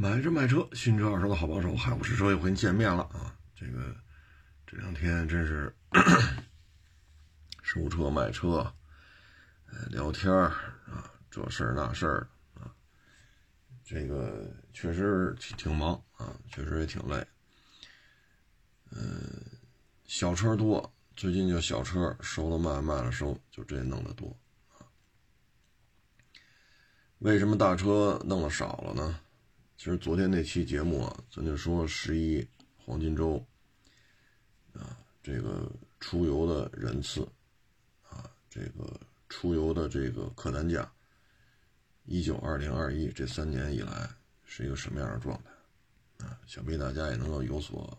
买车卖车，新车二手的好帮手，海虎试车又和您见面了啊！这个这两天真是 收车卖车，呃，聊天啊，这事儿那事儿啊，这个确实挺挺忙啊，确实也挺累。嗯，小车多，最近就小车收了卖，卖了收，就这弄得多啊。为什么大车弄的少了呢？其实昨天那期节目啊，咱就说十一黄金周啊，这个出游的人次啊，这个出游的这个客单价，一九二零二一这三年以来是一个什么样的状态啊？想必大家也能够有所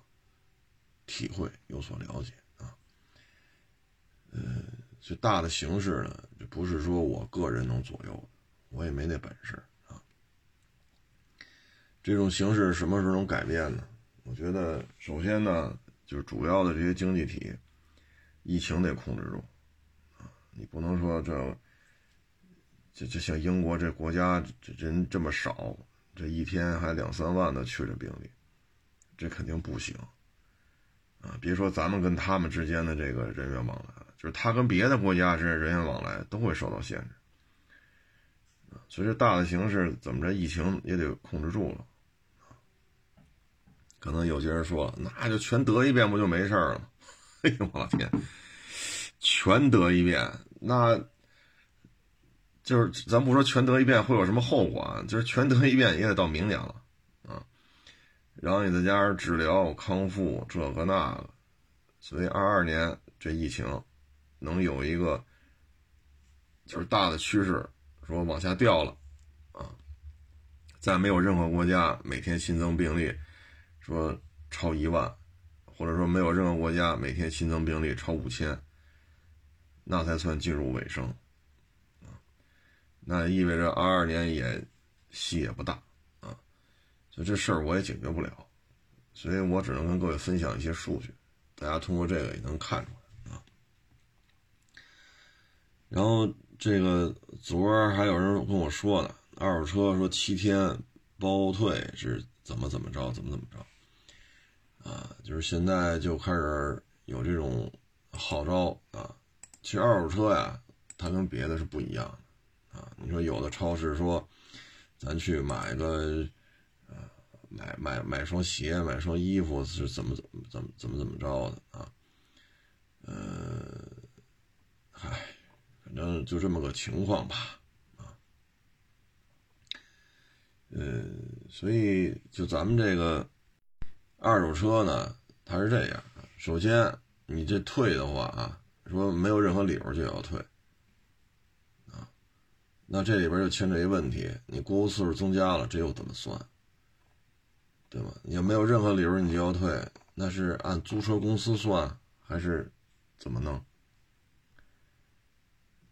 体会，有所了解啊。呃，这大的形势呢，不是说我个人能左右，我也没那本事。这种形势什么时候能改变呢？我觉得，首先呢，就是主要的这些经济体，疫情得控制住啊！你不能说这，这这像英国这国家，这人这么少，这一天还两三万的确诊病例，这肯定不行啊！别说咱们跟他们之间的这个人员往来，就是他跟别的国家这人员往来都会受到限制所以这大的形势怎么着，疫情也得控制住了。可能有些人说，那就全得一遍不就没事了吗？哎呦我的天，全得一遍，那就是咱不说全得一遍会有什么后果啊？就是全得一遍也得到明年了啊。然后你再加上治疗康复这个那个，所以二二年这疫情能有一个就是大的趋势，说往下掉了啊，再没有任何国家每天新增病例。说超一万，或者说没有任何国家每天新增病例超五千，那才算进入尾声，那意味着二二年也戏也不大啊，所以这事儿我也解决不了，所以我只能跟各位分享一些数据，大家通过这个也能看出来啊。然后这个昨儿还有人跟我说呢，二手车说七天包退是怎么怎么着，怎么怎么着。啊，就是现在就开始有这种号召啊。其实二手车呀，它跟别的是不一样的啊。你说有的超市说，咱去买个，呃，买买买双鞋，买双衣服是怎么怎么怎么怎么怎么着的啊？呃，嗨，反正就这么个情况吧，啊，呃，所以就咱们这个。二手车呢，它是这样：首先，你这退的话啊，说没有任何理由就要退啊，那这里边就牵扯一问题，你过户次数增加了，这又怎么算？对吧？你要没有任何理由你就要退，那是按租车公司算还是怎么弄？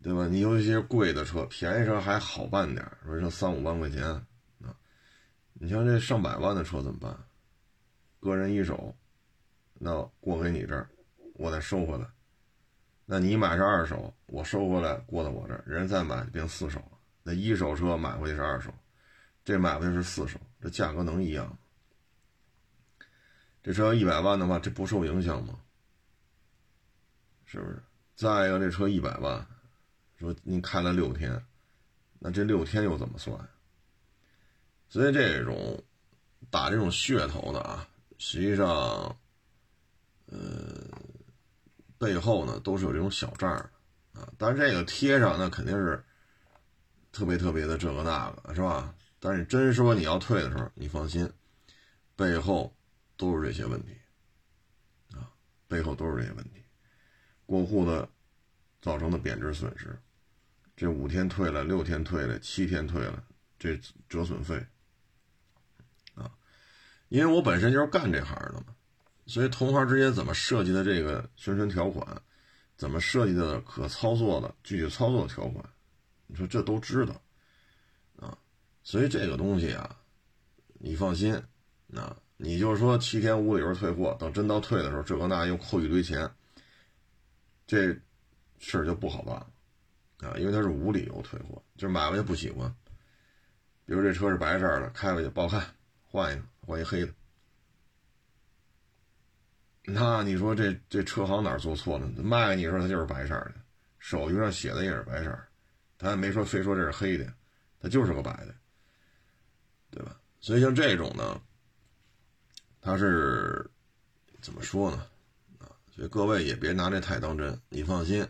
对吧？你有一些贵的车，便宜车还好办点，说这三五万块钱啊，你像这上百万的车怎么办？个人一手，那过给你这儿，我再收回来。那你买是二手，我收回来过到我这儿，人再买变四手了。那一手车买回去是二手，这买回去是四手，这价格能一样吗？这车一百万的话，这不受影响吗？是不是？再一个，这车一百万，说你开了六天，那这六天又怎么算？所以这种打这种噱头的啊。实际上，呃，背后呢都是有这种小账啊，但是这个贴上那肯定是特别特别的这个那个，是吧？但是真说你要退的时候，你放心，背后都是这些问题啊，背后都是这些问题，过户的造成的贬值损失，这五天退了，六天退了，七天退了，这折损费。因为我本身就是干这行的嘛，所以同行之间怎么设计的这个宣传条款，怎么设计的可操作的具体操作条款，你说这都知道啊，所以这个东西啊，你放心，啊，你就是说七天无理由退货，等真到退的时候，这个那又扣一堆钱，这事儿就不好办了啊，因为他是无理由退货，就是买回去不喜欢，比如这车是白色的，开回去不好看。换一个，换一黑的。那你说这这车行哪做错了？卖给你时候它就是白色的，手续上写的也是白色，他也没说非说这是黑的，它就是个白的，对吧？所以像这种呢，它是怎么说呢？啊，所以各位也别拿这太当真，你放心，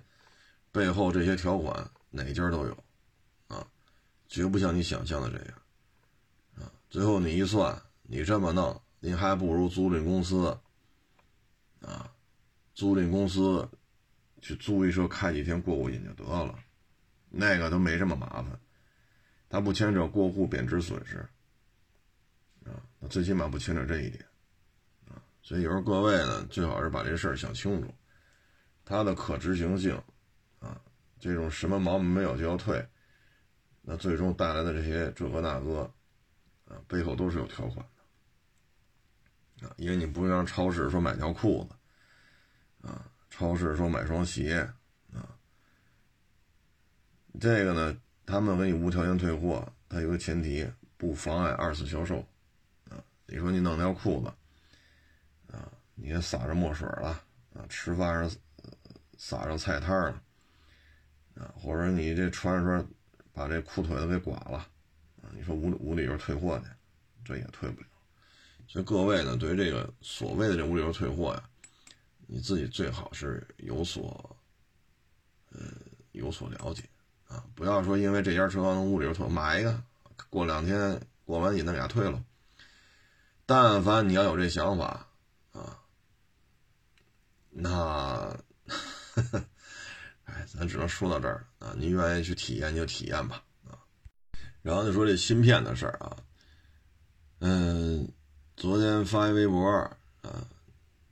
背后这些条款哪家都有，啊，绝不像你想象的这样，啊，最后你一算，你这么弄，您还不如租赁公司。啊，租赁公司去租一车开几天过过瘾就得了，那个都没这么麻烦，他不牵扯过户贬值损失，啊，那最起码不牵扯这一点，啊，所以有时候各位呢，最好是把这事儿想清楚，它的可执行性，啊，这种什么毛病没有就要退，那最终带来的这些这个那个，啊，背后都是有条款。啊，因为你不像超市说买条裤子，啊，超市说买双鞋，啊，这个呢，他们给你无条件退货，它有个前提，不妨碍二次销售，啊，你说你弄条裤子，啊，你也撒上墨水了，啊，吃饭上撒上菜摊了，啊，或者你这穿着把这裤腿子给刮了，啊，你说无无理由退货去，这也退不了。所以各位呢，对于这个所谓的这无理由退货呀，你自己最好是有所，呃，有所了解啊，不要说因为这家车行能无理由退，买一个，过两天过完瘾再给他退了。但凡你要有这想法啊，那，哎，咱只能说到这儿啊，你愿意去体验就体验吧啊。然后就说这芯片的事儿啊，嗯。昨天发一微博啊，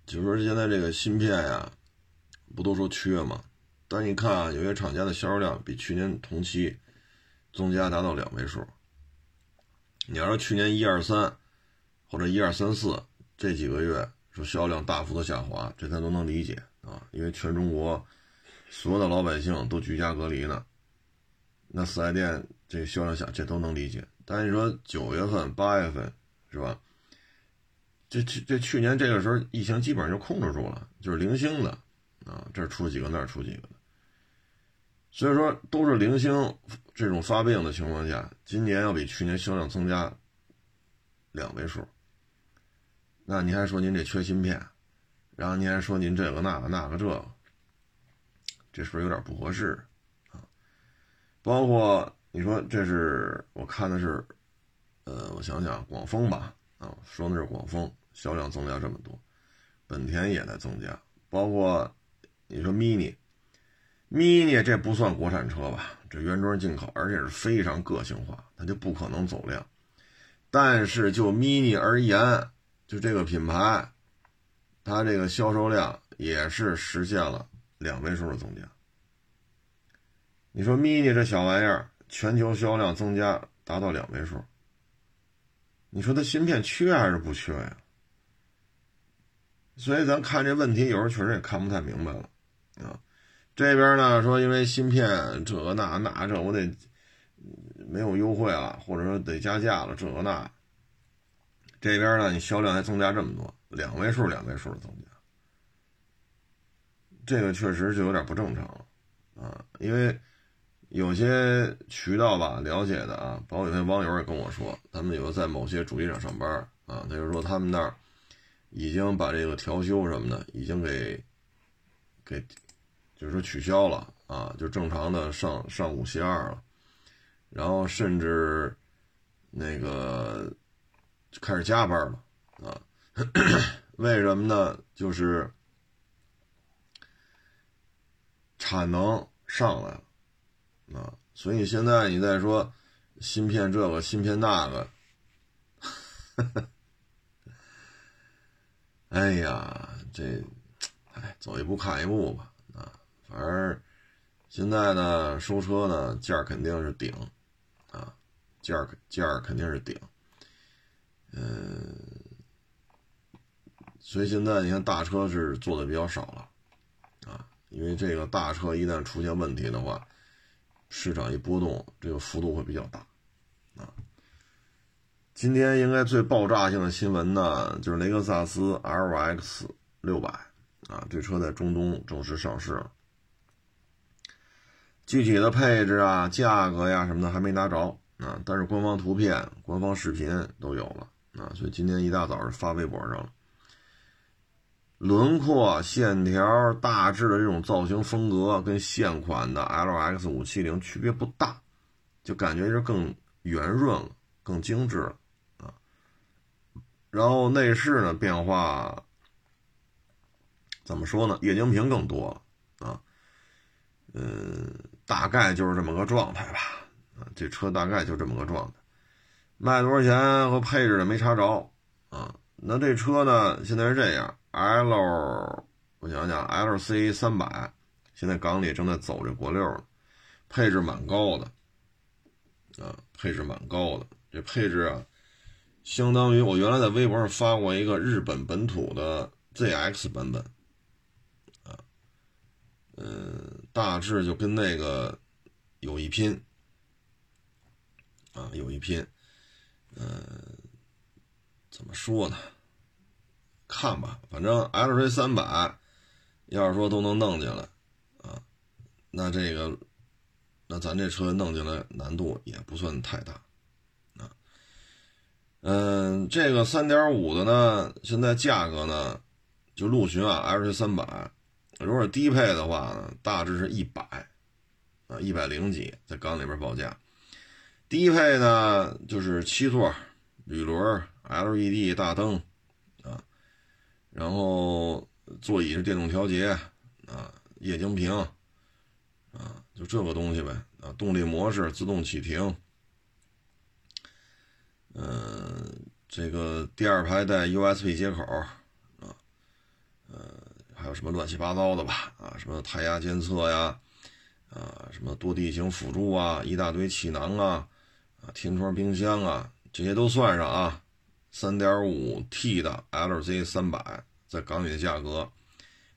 就说现在这个芯片呀，不都说缺吗？但你看啊，有些厂家的销售量比去年同期增加达到两位数。你要说去年一二三或者一二三四这几个月说销量大幅的下滑，这咱都能理解啊，因为全中国所有的老百姓都居家隔离呢，那四 S 店这个销量下，这都能理解。但你说九月份、八月份是吧？这去这去年这个时候，疫情基本上就控制住了，就是零星的，啊，这出几个那出几个的，所以说都是零星这种发病的情况下，今年要比去年销量增加两位数，那您还说您这缺芯片，然后您还说您这个那个那个这个，这是不是有点不合适啊？包括你说这是我看的是，呃，我想想，广丰吧。啊，说的是广丰销量增加这么多，本田也在增加，包括你说 mini，mini 这不算国产车吧？这原装进口，而且是非常个性化，它就不可能走量。但是就 mini 而言，就这个品牌，它这个销售量也是实现了两位数的增加。你说 mini 这小玩意儿，全球销量增加达到两位数。你说它芯片缺还是不缺呀？所以咱看这问题，有时候确实也看不太明白了啊。这边呢说，因为芯片这个那那这，我得没有优惠了，或者说得加价了，这个那。这边呢，你销量还增加这么多，两位数、两位数的增加，这个确实就有点不正常了啊，因为。有些渠道吧了解的啊，包括有些网友也跟我说，他们有在某些主机厂上班啊，他就说他们那儿已经把这个调休什么的已经给给就是说取消了啊，就正常的上上五歇二了，然后甚至那个开始加班了啊，为什么呢？就是产能上来了。啊，所以现在你再说芯片这个芯片那个，哎呀，这，哎，走一步看一步吧。啊，反正现在呢，收车呢价肯定是顶，啊，价价肯定是顶。嗯，所以现在你看大车是做的比较少了，啊，因为这个大车一旦出现问题的话。市场一波动，这个幅度会比较大，啊，今天应该最爆炸性的新闻呢，就是雷克萨斯 LX 六百啊，这车在中东正式上市了。具体的配置啊、价格呀什么的还没拿着啊，但是官方图片、官方视频都有了啊，所以今天一大早是发微博上了。轮廓线条大致的这种造型风格跟现款的 LX 五七零区别不大，就感觉是更圆润了、更精致了啊。然后内饰呢变化怎么说呢？液晶屏更多了啊，嗯，大概就是这么个状态吧。啊，这车大概就这么个状态，卖多少钱和配置的没查着啊。那这车呢，现在是这样。L，我想想，LC 三百，现在港里正在走这国六呢，配置蛮高的，啊，配置蛮高的，这配置啊，相当于我原来在微博上发过一个日本本土的 ZX 版本，啊，嗯，大致就跟那个有一拼，啊，有一拼，嗯，怎么说呢？看吧，反正 L C 三百，要是说都能弄进来，啊，那这个，那咱这车弄进来难度也不算太大，啊，嗯，这个三点五的呢，现在价格呢，就陆巡啊，L C 三百，如果低配的话呢，大致是一百，啊，一百零几，在港里边报价，低配呢就是七座，铝轮，L E D 大灯。然后座椅是电动调节啊，液晶屏啊，就这个东西呗啊，动力模式自动启停，嗯，这个第二排带 USB 接口啊，呃，还有什么乱七八糟的吧啊，什么胎压监测呀，啊，什么多地形辅助啊，一大堆气囊啊，啊，天窗冰箱啊，这些都算上啊。3.5T 的 LZ 三百在港里的价格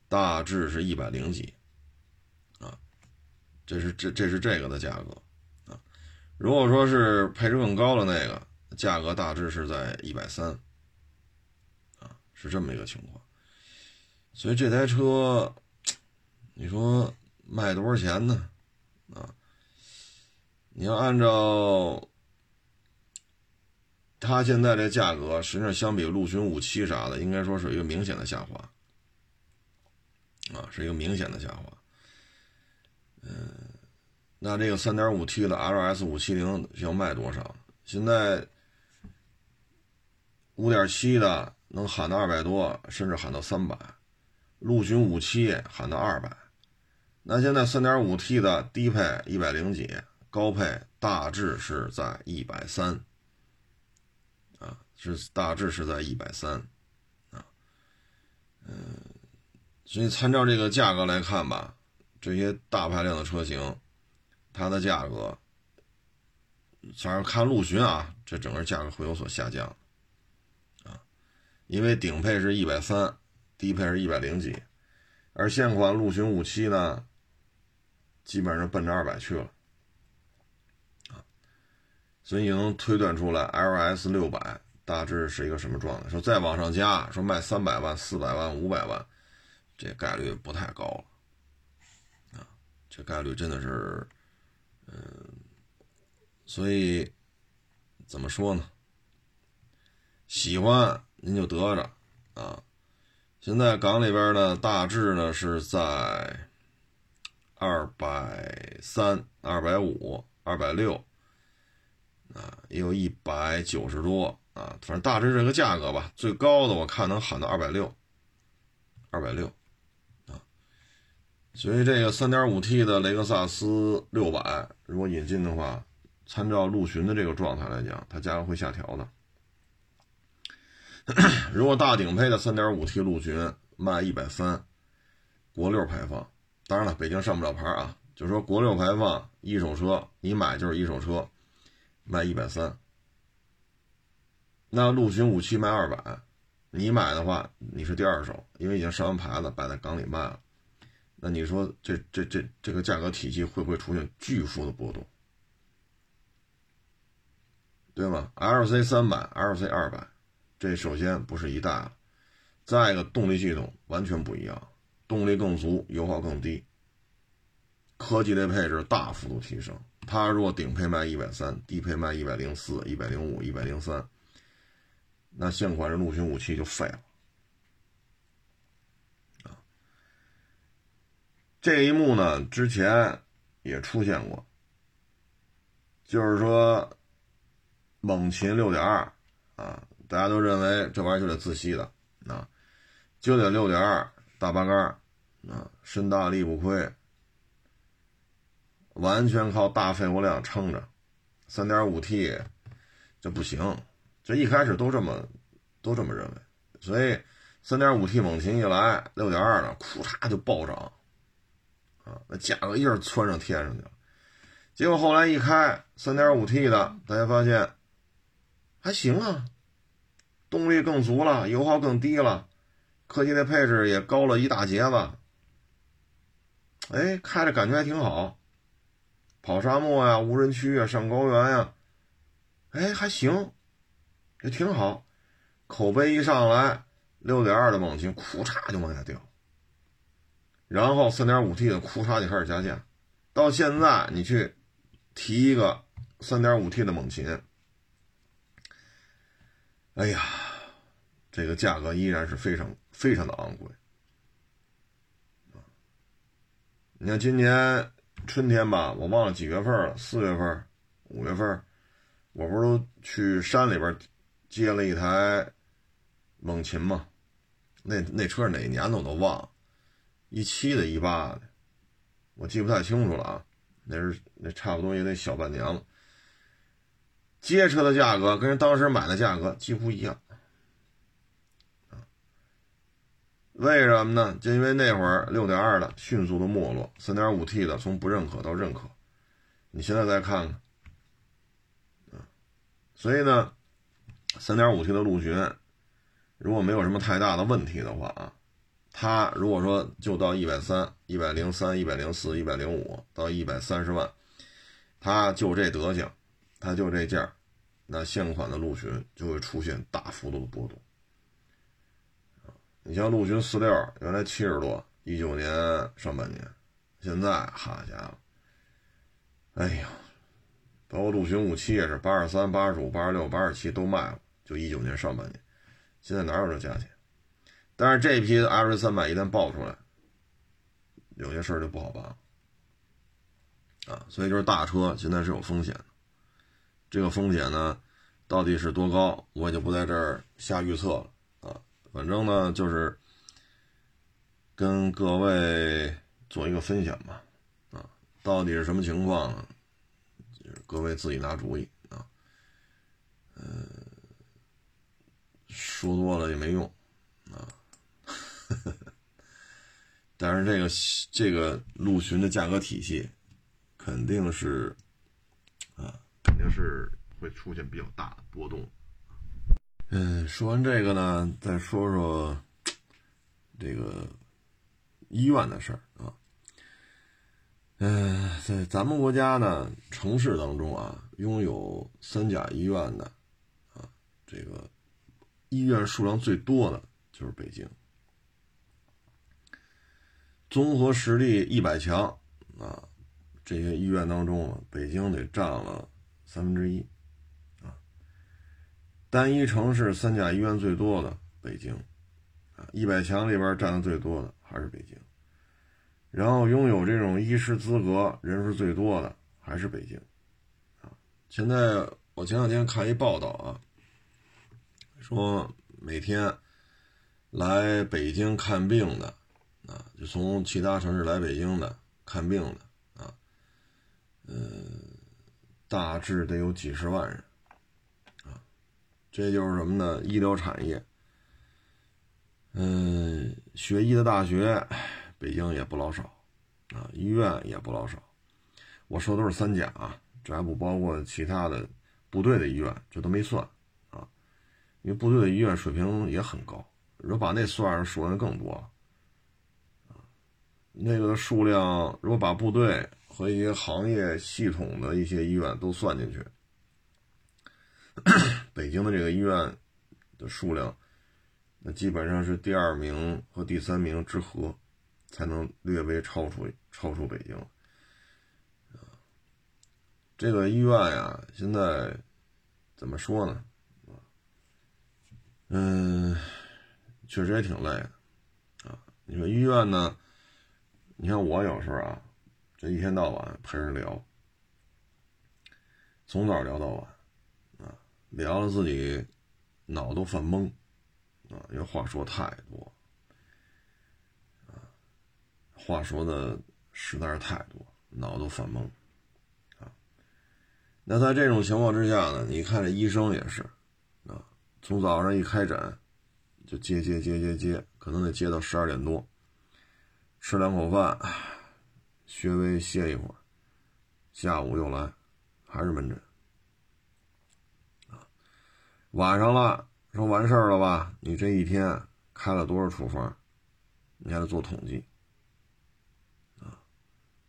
大致是一百零几啊，这是这这是这个的价格啊。如果说是配置更高的那个，价格大致是在一百三啊，是这么一个情况。所以这台车，你说卖多少钱呢？啊，你要按照。它现在这价格，实际上相比陆巡五七啥的，应该说是一个明显的下滑，啊，是一个明显的下滑。嗯，那这个三点五 T 的 LS 五七零要卖多少？现在五点七的能喊到二百多，甚至喊到三百，陆巡五七喊到二百，那现在三点五 T 的低配一百零几，高配大致是在一百三。是大致是在一百三，啊，嗯，所以参照这个价格来看吧，这些大排量的车型，它的价格，反正看陆巡啊，这整个价格会有所下降，啊，因为顶配是一百三，低配是一百零几，而现款陆巡五七呢，基本上奔着二百去了，啊，所以你能推断出来，LS 六百。大致是一个什么状态？说再往上加，说卖三百万、四百万、五百万，这概率不太高了啊！这概率真的是，嗯，所以怎么说呢？喜欢您就得着啊！现在港里边呢，大致呢是在二百三、二百五、二百六啊，也有一百九十多。啊，反正大致这个价格吧，最高的我看能喊到二百六，二百六，啊，所以这个三点五 T 的雷克萨斯六百如果引进的话，参照陆巡的这个状态来讲，它价格会下调的。如果大顶配的三点五 T 陆巡卖一百三，国六排放，当然了，北京上不了牌啊，就是说国六排放一手车，你买就是一手车，卖一百三。那陆巡五七卖二百，你买的话你是第二手，因为已经上完牌子摆在港里卖了。那你说这这这这个价格体系会不会出现巨幅的波动？对吗？LC 三百、LC 二百，这首先不是一代了。再一个，动力系统完全不一样，动力更足，油耗更低，科技类配置大幅度提升。它若顶配卖一百三，低配卖一百零四、一百零五、一百零三，那现款的陆巡武器就废了。啊，这一幕呢，之前也出现过，就是说，猛禽六点二啊，大家都认为这玩意儿就得自吸的啊。就得六点二大八杆啊，身大力不亏，完全靠大肺活量撑着，三点五 T 这不行，这一开始都这么都这么认为，所以三点五 T 猛禽一来，六点二的，库嚓就暴涨，啊，那价格一下窜上天上去了，结果后来一开三点五 T 的，大家发现还行啊，动力更足了，油耗更低了。科技的配置也高了一大截子，哎，开着感觉还挺好，跑沙漠呀、无人区啊、上高原呀，哎，还行，也挺好。口碑一上来，六点二的猛禽，库嚓就往下掉，然后三点五 T 的库嚓就开始加价，到现在你去提一个三点五 T 的猛禽，哎呀，这个价格依然是非常。非常的昂贵，你看今年春天吧，我忘了几月份了，四月份、五月份，我不是都去山里边接了一台猛禽嘛？那那车哪年的我都忘了，一七的、一八的，我记不太清楚了啊。那是那差不多也得小半年了。接车的价格跟人当时买的价格几乎一样。为什么呢？就因为那会儿六点二的迅速的没落，三点五 T 的从不认可到认可。你现在再看看，所以呢，三点五 T 的陆巡如果没有什么太大的问题的话啊，它如果说就到一百三、一百零三、一百零四、一百零五到一百三十万，它就这德行，它就这价，那现款的陆巡就会出现大幅度的波动。你像陆巡四六，原来七十多，一九年上半年，现在好家伙，哎呀，包括陆巡五七也是八十三、八十五、八十六、八十七都卖了，就一九年上半年，现在哪有这价钱？但是这批 R 三百一旦爆出来，有些事儿就不好办了啊。所以就是大车现在是有风险的，这个风险呢，到底是多高，我也就不在这儿瞎预测了啊。反正呢，就是跟各位做一个分享吧，啊，到底是什么情况呢，各位自己拿主意啊，嗯，说多了也没用啊，但是这个这个陆巡的价格体系肯定是啊，肯定是会出现比较大的波动。嗯，说完这个呢，再说说这个医院的事儿啊。嗯，在咱们国家呢，城市当中啊，拥有三甲医院的啊，这个医院数量最多的就是北京。综合实力一百强啊，这些医院当中啊，北京得占了三分之一。啊单一城市三甲医院最多的北京，啊，一百强里边占的最多的还是北京。然后拥有这种医师资格人数最多的还是北京，啊，现在我前两天看一报道啊，说每天来北京看病的，啊，就从其他城市来北京的看病的，啊，呃，大致得有几十万人啊。这就是什么呢？医疗产业，嗯，学医的大学，北京也不老少，啊，医院也不老少。我说都是三甲啊，这还不包括其他的部队的医院，这都没算。因为部队的医院水平也很高，如果把那算上，数量更多了。那个数量，如果把部队和一些行业系统的一些医院都算进去。北京的这个医院的数量，那基本上是第二名和第三名之和，才能略微超出超出北京。这个医院呀，现在怎么说呢？嗯，确实也挺累的啊。你说医院呢？你看我有时候啊，这一天到晚陪人聊，从早聊到晚啊，聊了自己脑都犯懵啊，因为话说太多啊，话说的实在是太多，脑都犯懵。啊那在这种情况之下呢？你看这医生也是，从早上一开诊，就接接接接接，可能得接到十二点多，吃两口饭，稍微歇一会儿，下午又来，还是门诊，晚上了，说完事儿了吧？你这一天开了多少处方？你还得做统计，啊，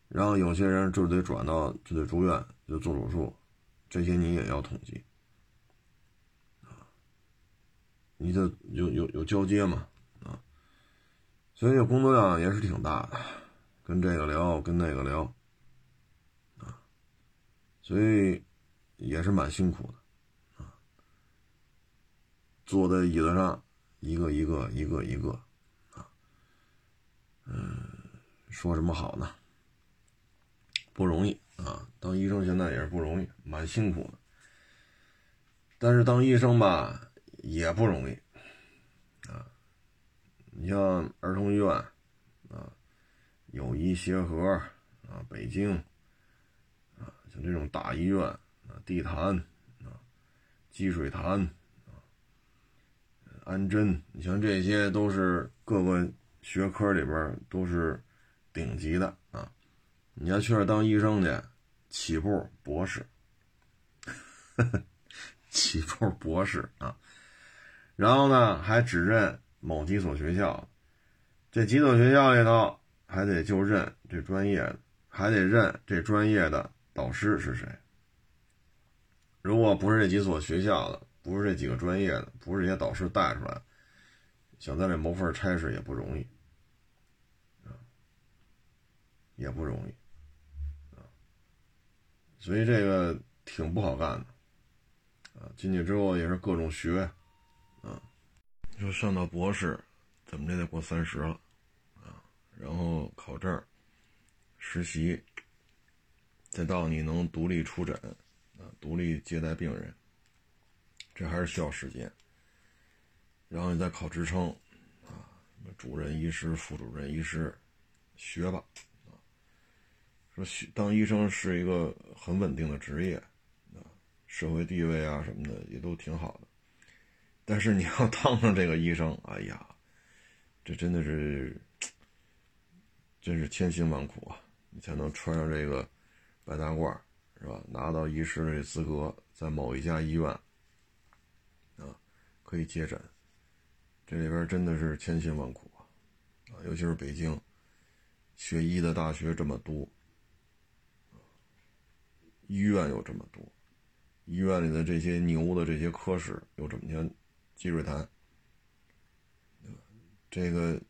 然后有些人就得转到就得住院，就做手术。这些你也要统计，啊，你的有有有交接嘛，啊，所以这工作量也是挺大的，跟这个聊，跟那个聊，啊，所以也是蛮辛苦的，啊，坐在椅子上，一个一个一个一个，啊，嗯，说什么好呢？不容易。啊，当医生现在也是不容易，蛮辛苦的。但是当医生吧，也不容易啊。你像儿童医院啊，友谊协和啊，北京啊，像这种大医院啊，地坛啊，积水潭啊，安贞，你像这些都是各个学科里边都是顶级的啊。你要去那当医生去。起步博士，起步博士啊，然后呢还只认某几所学校，这几所学校里头还得就认这专业，还得认这专业的导师是谁。如果不是这几所学校的，不是这几个专业的，不是这些导师带出来，想在这谋份差事也不容易，也不容易。所以这个挺不好干的，啊，进去之后也是各种学，你说上到博士，怎么着得过三十了，啊，然后考证、实习，再到你能独立出诊，啊，独立接待病人，这还是需要时间。然后你再考职称，啊，主任医师、副主任医师，学吧。说学当医生是一个很稳定的职业，啊，社会地位啊什么的也都挺好的。但是你要 当上这个医生，哎呀，这真的是，真是千辛万苦啊！你才能穿上这个白大褂，是吧？拿到医师的资格，在某一家医院，啊，可以接诊。这里边真的是千辛万苦啊！啊，尤其是北京，学医的大学这么多。医院有这么多，医院里的这些牛的这些科室有这么像积水潭，这个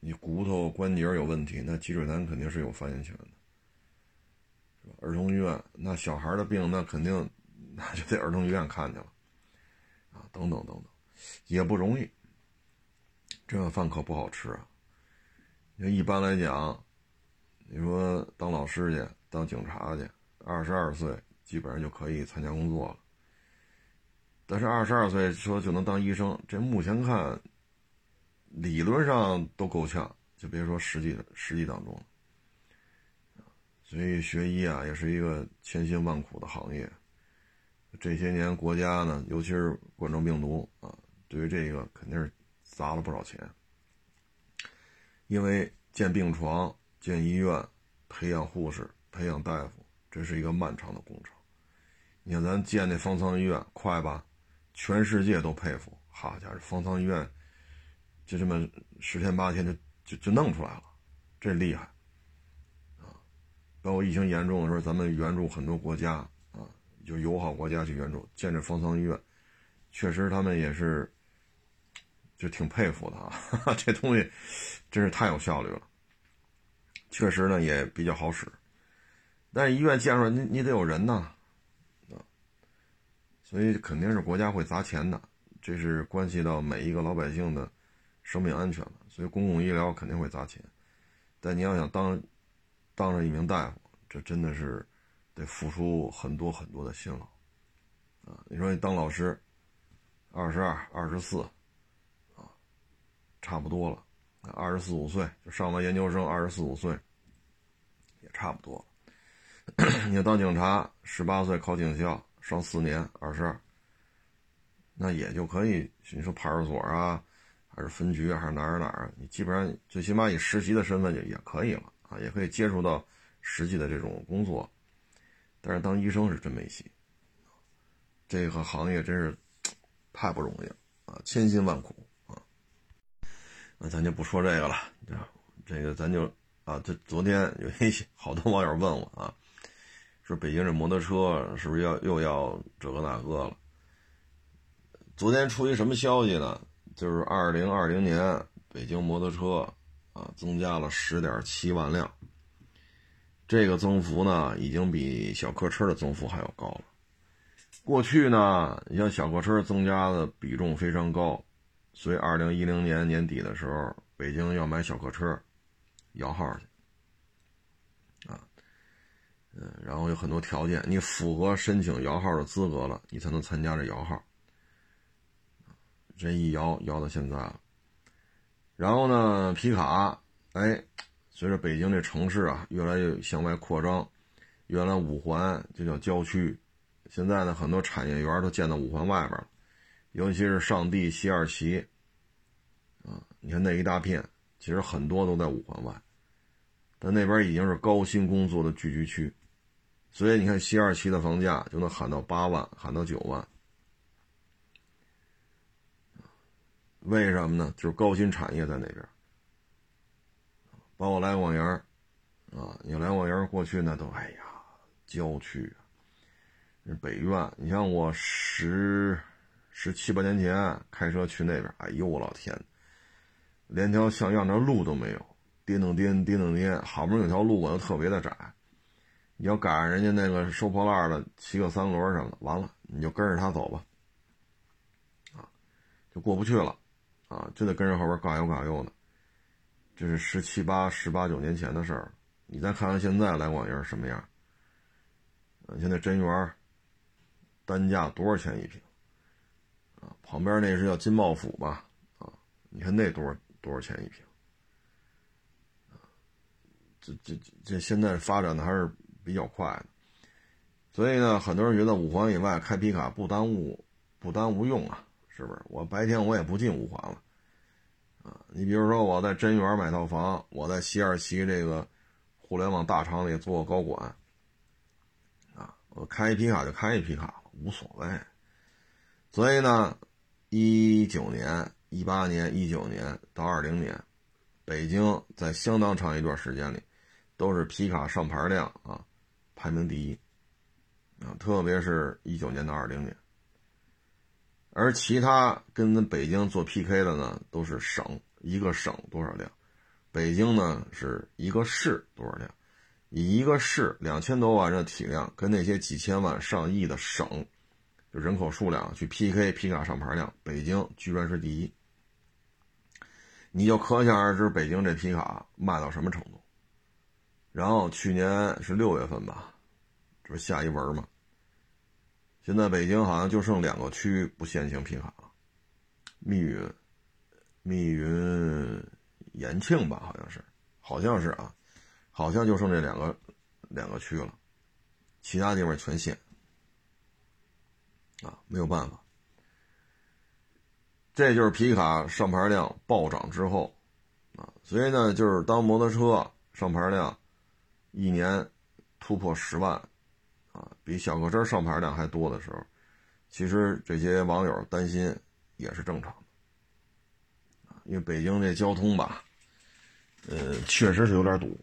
你骨头关节有问题，那积水潭肯定是有发言权的，儿童医院那小孩的病，那肯定 那就得儿童医院看去了，啊，等等等等，也不容易。这饭可不好吃啊！你一般来讲，你说当老师去，当警察去。二十二岁基本上就可以参加工作了，但是二十二岁说就能当医生，这目前看理论上都够呛，就别说实际的实际当中了。所以学医啊也是一个千辛万苦的行业。这些年国家呢，尤其是冠状病毒啊，对于这个肯定是砸了不少钱，因为建病床、建医院、培养护士、培养大夫。这是一个漫长的工程，你看咱建那方舱医院快吧？全世界都佩服，好家伙，方舱医院就这么十天八天就就就弄出来了，这厉害。啊！包括疫情严重的时候，咱们援助很多国家啊，就友好国家去援助建这方舱医院，确实他们也是，就挺佩服的啊，这东西真是太有效率了，确实呢也比较好使，但是医院建出来你你得有人呐，所以肯定是国家会砸钱的，这是关系到每一个老百姓的生命安全的，所以公共医疗肯定会砸钱，但你要想当当上一名大夫，这真的是。得付出很多很多的辛劳，啊！你说你当老师，二十二、二十四，啊，差不多了。二十四五岁就上完研究生，二十四五岁也差不多了。你要当警察，十八岁考警校，上四年，二十二，那也就可以。你说派出所啊，还是分局，还是哪儿哪儿，你基本上最起码以实习的身份就也可以了啊，也可以接触到实际的这种工作。但是当医生是真没戏，这个行业真是太不容易了啊，千辛万苦啊。那咱就不说这个了，这个咱就啊，这昨天有一些好多网友问我啊，说北京这摩托车是不是要又要这个那个了？昨天出一什么消息呢？就是二零二零年北京摩托车啊增加了十点七万辆。这个增幅呢，已经比小客车的增幅还要高了。过去呢，你像小客车增加的比重非常高，所以二零一零年年底的时候，北京要买小客车摇号去，嗯，然后有很多条件，你符合申请摇号的资格了，你才能参加这摇号。这一摇摇到现在了，然后呢，皮卡，哎。随着北京这城市啊越来越向外扩张，原来五环就叫郊区，现在呢很多产业园都建到五环外边了，尤其是上地西二旗，啊，你看那一大片，其实很多都在五环外，但那边已经是高薪工作的聚居区，所以你看西二旗的房价就能喊到八万，喊到九万，为什么呢？就是高新产业在那边。包括来广园啊，你来广园过去那都哎呀，郊区，北苑。你像我十十七八年前开车去那边，哎呦我老天，连条像样的路都没有，颠蹬颠，颠蹬颠，好不容易有条路，又特别的窄，你要赶上人家那个收破烂的骑个三轮什么的，完了你就跟着他走吧，啊，就过不去了，啊，就得跟着后边嘎悠嘎悠的。这是十七八、十八九年前的事儿，你再看看现在来广营什么样？现在真园单价多少钱一平？啊，旁边那是叫金茂府吧？啊，你看那多少多少钱一平？这这这现在发展的还是比较快的，所以呢，很多人觉得五环以外开皮卡不耽误不耽误用啊，是不是？我白天我也不进五环了。啊，你比如说我在真园买套房，我在西二旗这个互联网大厂里做高管，啊，我开一皮卡就开一皮卡无所谓。所以呢，一九年、一八年、一九年到二零年，北京在相当长一段时间里都是皮卡上牌量啊排名第一，啊，特别是一九年到二零年。而其他跟北京做 PK 的呢，都是省一个省多少辆，北京呢是一个市多少辆，以一个市两千多万人的体量跟那些几千万上亿的省，就人口数量去 PK 皮卡上牌量，北京居然是第一，你就可想而知北京这皮卡卖到什么程度。然后去年是六月份吧，这不下一文吗。现在北京好像就剩两个区不限行皮卡了，密云、密云、延庆吧，好像是，好像是啊，好像就剩这两个两个区了，其他地方全限。啊，没有办法，这就是皮卡上牌量暴涨之后。啊，所以呢，就是当摩托车上牌量一年突破十万。啊，比小客车上牌量还多的时候，其实这些网友担心也是正常的，因为北京这交通吧，呃，确实是有点堵，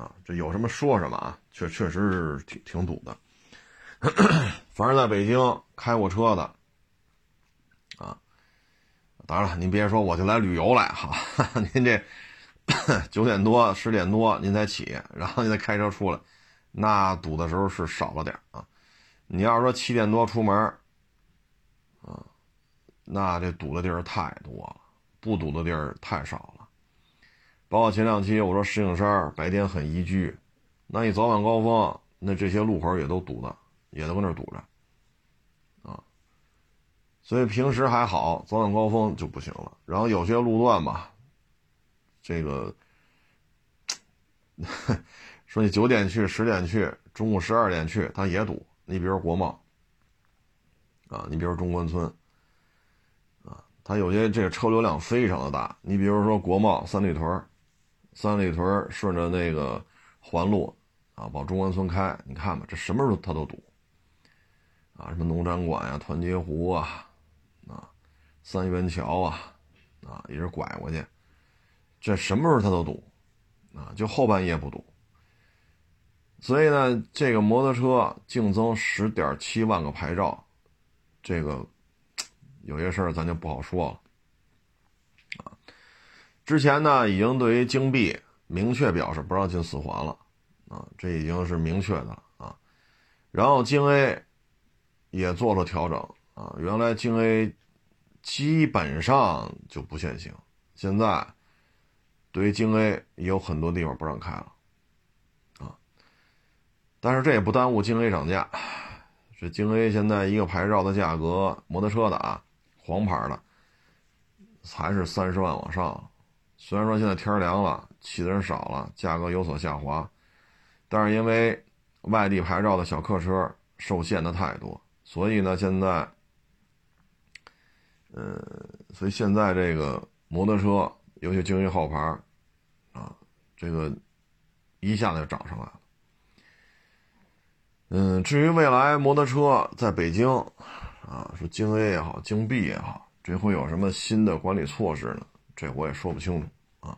啊，这有什么说什么啊，确确实是挺挺堵的。凡是在北京开过车的，啊，当然了，您别说我就来旅游来哈，您这九点多十点多您才起，然后您再开车出来，那堵的时候是少了点啊。你要说七点多出门，啊，那这堵的地儿太多了，不堵的地儿太少了。包括前两期我说石景山白天很宜居，那你早晚高峰，那这些路口也都堵的，也都搁那堵着，啊，所以平时还好，早晚高峰就不行了。然后有些路段吧，这个说你九点去、十点去、中午十二点去，它也堵。你比如国贸，啊，你比如中关村，啊，它有些这个车流量非常的大。你比如说国贸三里屯。三里屯顺着那个环路啊，往中关村开，你看吧，这什么时候它都堵啊！什么农展馆呀、团结湖啊、啊三元桥啊，啊一直拐过去，这什么时候它都堵啊！就后半夜不堵。所以呢，这个摩托车净增十点七万个牌照，这个有些事儿咱就不好说了啊。之前呢，已经对于京 B 明确表示不让进四环了，啊，这已经是明确的啊。然后京 A 也做了调整啊，原来京 A 基本上就不限行，现在对于京 A 也有很多地方不让开了，但是这也不耽误京 A 涨价，这京 A 现在一个牌照的价格，摩托车的啊，黄牌的，才是三十万往上。虽然说现在天凉了，骑的人少了，价格有所下滑，但是因为外地牌照的小客车受限的太多，所以呢，现在，呃，所以现在这个摩托车，尤其京 A 号牌，啊，这个一下子就涨上来了。嗯，至于未来摩托车在北京，啊，说京 A 也好，京 B 也好，这会有什么新的管理措施呢？这我也说不清楚啊，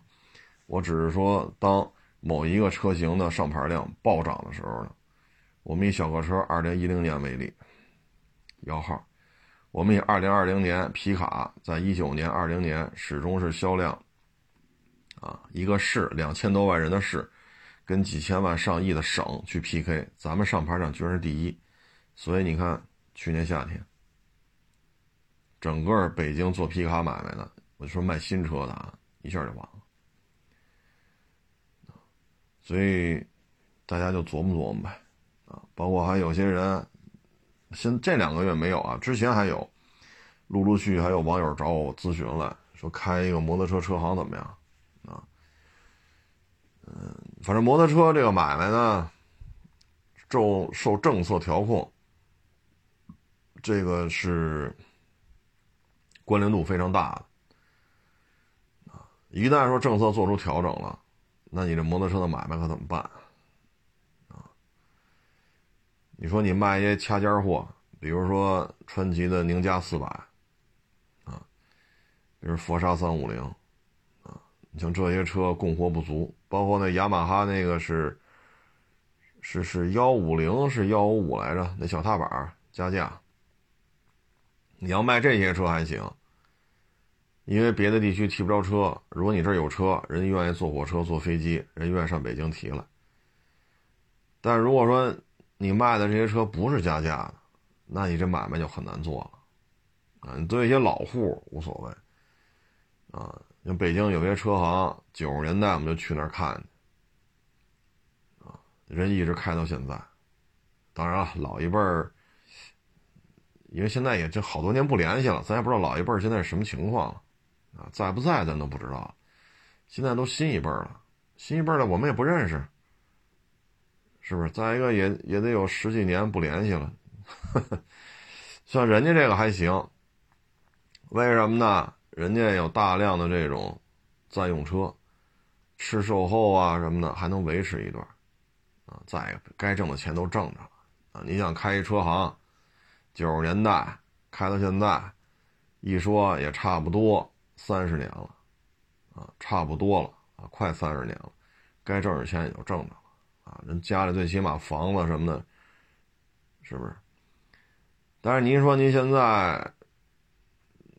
我只是说，当某一个车型的上牌量暴涨的时候呢，我们以小客车二零一零年为例，摇号，我们以二零二零年皮卡在一九年、二零年始终是销量，啊，一个市两千多万人的市，跟几千万上亿的省去 PK，咱们上牌量居然是第一，所以你看去年夏天，整个北京做皮卡买卖的。我说卖新车的啊，一下就完了，所以大家就琢磨琢磨呗，啊，包括还有些人，现这两个月没有啊，之前还有，陆陆续续还有网友找我咨询来说开一个摩托车车行怎么样，嗯，反正摩托车这个买卖呢，受受政策调控，这个是关联度非常大的。一旦说政策做出调整了，那你这摩托车的买卖可怎么办？啊，你说你卖一些掐尖货，比如说川崎的宁加四百，啊，比如佛沙三五零，像这些车供货不足，包括那雅马哈那个是，是是幺五零是幺五五来着，那小踏板加价，你要卖这些车还行。因为别的地区提不着车，如果你这儿有车，人家愿意坐火车、坐飞机，人愿意上北京提了。但如果说你卖的这些车不是加价的，那你这买卖就很难做了。啊，你对一些老户无所谓。啊，像北京有些车行，九十年代我们就去那儿看。啊，人一直开到现在。当然了，老一辈儿，因为现在也这好多年不联系了，咱也不知道老一辈儿现在是什么情况。啊，在不在咱都不知道，现在都新一辈儿了，新一辈儿的我们也不认识，是不是？再一个也也得有十几年不联系了，像人家这个还行，为什么呢？人家有大量的这种在用车，吃售后啊什么的还能维持一段，啊，再该挣的钱都挣着了，啊，你想开一车行，九十年代开到现在，一说也差不多。三十年了，啊，差不多了啊，快三十年了，该挣点钱也就挣着了啊。人家里最起码房子什么的，是不是？但是您说您现在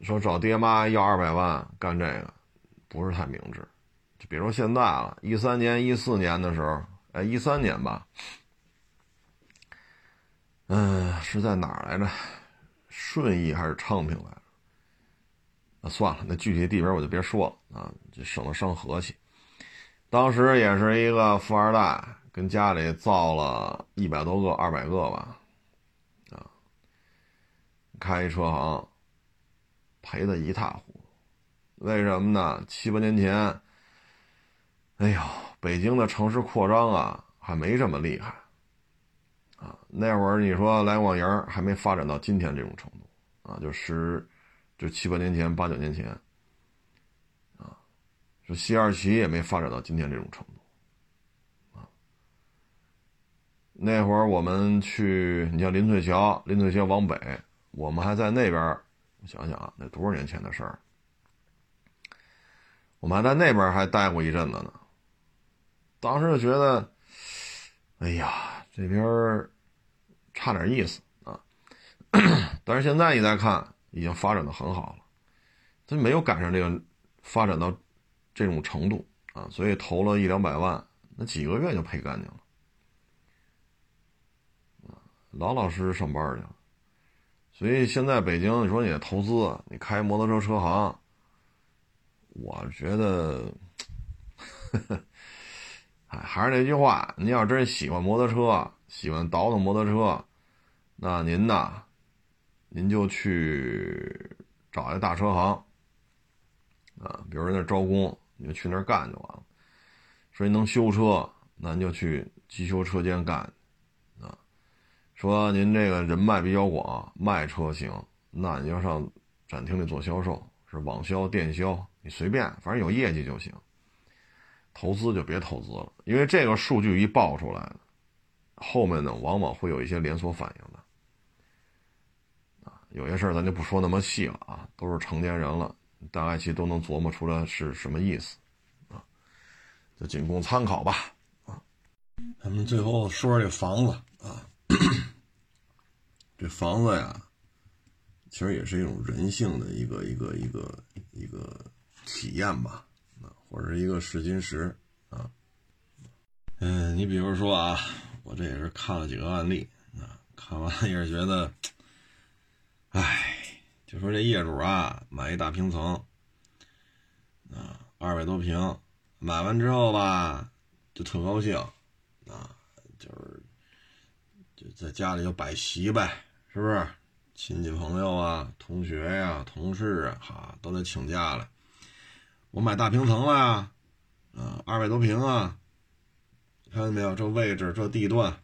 说找爹妈要二百万干这个，不是太明智。就比如说现在了，一三年、一四年的时候，哎，一三年吧，嗯，是在哪儿来着？顺义还是昌平来着？那算了，那具体地名我就别说了啊，就省得伤和气。当时也是一个富二代，跟家里造了一百多个、二百个吧。啊开一车行，赔的一塌糊涂。为什么呢？七八年前，哎呦，北京的城市扩张啊，还没这么厉害啊。那会儿你说来往营还没发展到今天这种程度啊，就十，就七八年前、八九年前啊，说西二旗也没发展到今天这种程度啊。那会儿我们去，你像林翠桥，林翠桥往北。我们还在那边，想想啊，那多少年前的事儿。我们还在那边还待过一阵子呢。当时就觉得，哎呀，这边差点意思啊。但是现在你再看，已经发展的很好了，它没有赶上这个发展到这种程度啊，所以投了一两百万，那几个月就赔干净了，老老实实上班去了。所以现在北京，你说你投资，你开摩托车车行，我觉得，哎，还是那句话，您要真喜欢摩托车，喜欢倒腾摩托车，那您呐，您就去找一大车行，啊，比如人那招工，你就去那儿干就完了。说你能修车，那您就去机修车间干。说您这个人脉比较广，卖车行，那你要上展厅里做销售，是网销、电销，你随便，反正有业绩就行。投资就别投资了，因为这个数据一爆出来，后面呢往往会有一些连锁反应的。啊，有些事儿咱就不说那么细了啊，都是成年人了，大概其都能琢磨出来是什么意思，啊，就仅供参考吧。啊，咱们最后说说这房子啊。这房子呀，其实也是一种人性的一个一个一个一个体验吧，啊，或者是一个试金石啊。嗯，你比如说啊，我这也是看了几个案例啊，看完也是觉得，哎，就说这业主啊，买一大平层，啊，二百多平，买完之后吧，就特高兴，啊，就是。在家里就摆席呗，是不是？亲戚朋友啊，同学呀，同事啊，哈，都得请假了。我买大平层了呀，啊，二百多平啊，看见没有？这位置，这地段，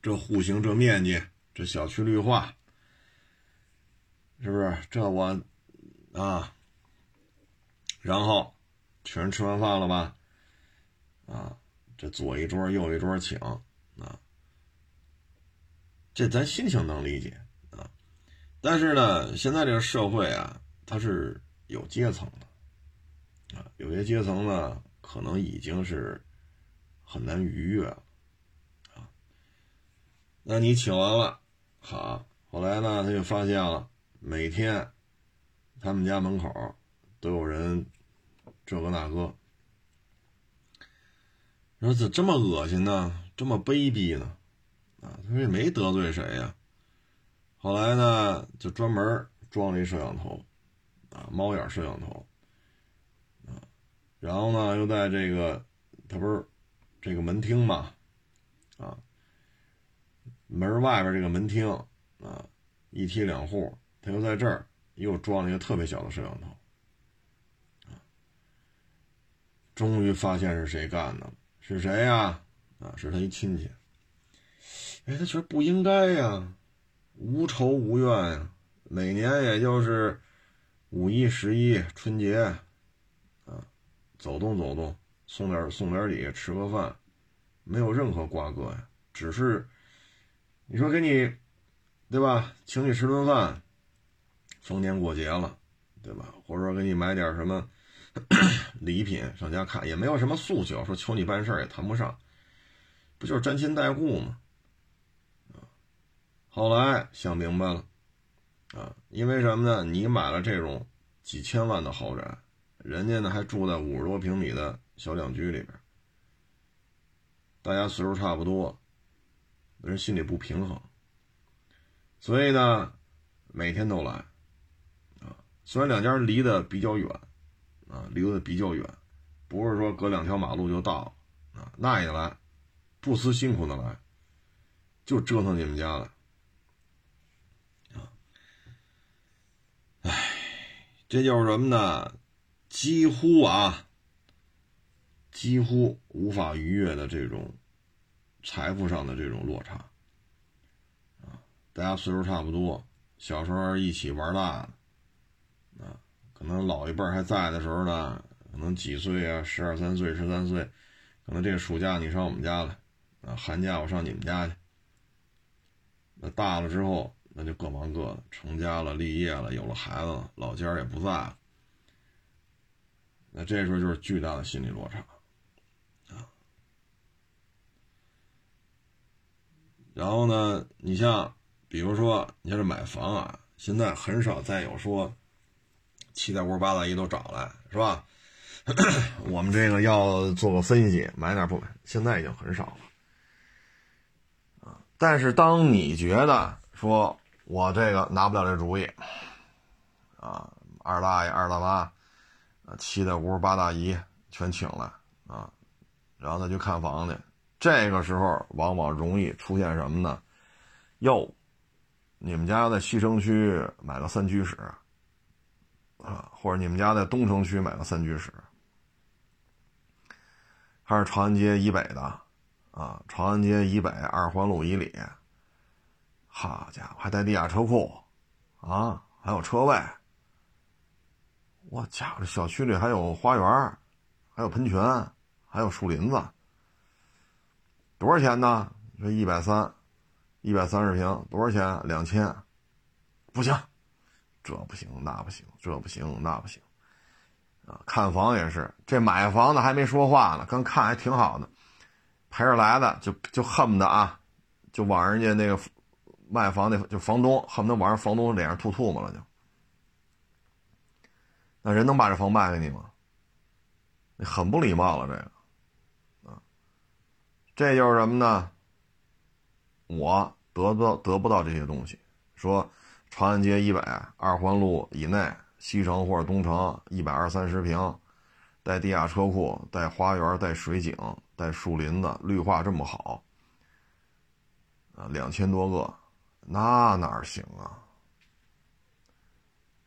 这户型，这面积，这小区绿化，是不是？这我啊，然后全吃完饭了吧？啊，这左一桌，右一桌，请。这咱心情能理解啊，但是呢，现在这个社会啊，它是有阶层的啊，有些阶层呢，可能已经是很难逾越了啊。那你请完了，好，后来呢，他就发现了，每天他们家门口都有人这个那个，你说怎这么恶心呢？这么卑鄙呢？啊，他也没得罪谁呀。后来呢，就专门装了一摄像头，啊，猫眼摄像头，啊，然后呢，又在这个，他不是这个门厅嘛，啊，门外边这个门厅，啊，一梯两户，他又在这儿又装了一个特别小的摄像头，啊，终于发现是谁干的，是谁呀？啊，是他一亲戚。哎，他觉得不应该呀，无仇无怨呀，每年也就是五一、十一、春节，啊，走动走动，送点送点礼，吃个饭，没有任何瓜葛呀，只是你说给你，对吧？请你吃顿饭，逢年过节了，对吧？或者说给你买点什么 礼品上家看，也没有什么诉求，说求你办事也谈不上，不就是沾亲带故吗？后来想明白了，啊，因为什么呢？你买了这种几千万的豪宅，人家呢还住在五十多平米的小两居里边，大家岁数差不多，人心里不平衡，所以呢，每天都来，啊，虽然两家离得比较远，啊，离得比较远，不是说隔两条马路就到，啊，那也来，不辞辛苦的来，就折腾你们家了。唉，这就是什么呢？几乎啊，几乎无法逾越的这种财富上的这种落差啊！大家岁数差不多，小时候一起玩大的啊，可能老一辈还在的时候呢，可能几岁啊，十二三岁、十三岁，可能这个暑假你上我们家来啊，寒假我上你们家去。那大了之后。那就各忙各的，成家了、立业了、有了孩子了，老家也不在了。那这时候就是巨大的心理落差啊。然后呢，你像比如说，你要是买房啊，现在很少再有说七大姑八大姨都找来，是吧？我们这个要做个分析，买哪不买？现在已经很少了啊。但是当你觉得说，我这个拿不了这主意，啊，二大爷、二大妈，啊，七大姑八大姨全请来啊，然后他去看房去。这个时候往往容易出现什么呢？哟，你们家在西城区买个三居室，啊，或者你们家在东城区买个三居室，还是长安街以北的，啊，长安街以北二环路以里。好家伙，还带地下车库，啊，还有车位。我家伙，这小区里还有花园，还有喷泉，还有树林子。多少钱呢？这一百三，一百三十平，多少钱？两千。不行，这不行，那不行，这不行，那不行。啊，看房也是，这买房的还没说话呢，刚看还挺好的，陪着来的就就恨不得啊，就往人家那个。卖房那就房东恨不得往人房东脸上吐唾沫了，就那人能把这房卖给你吗？你很不礼貌了，这个啊，这就是什么呢？我得不到得不到这些东西。说长安街以北二环路以内，西城或者东城一百二三十平，带地下车库，带花园，带水景，带树林子，绿化这么好啊，两千多个。那哪行啊？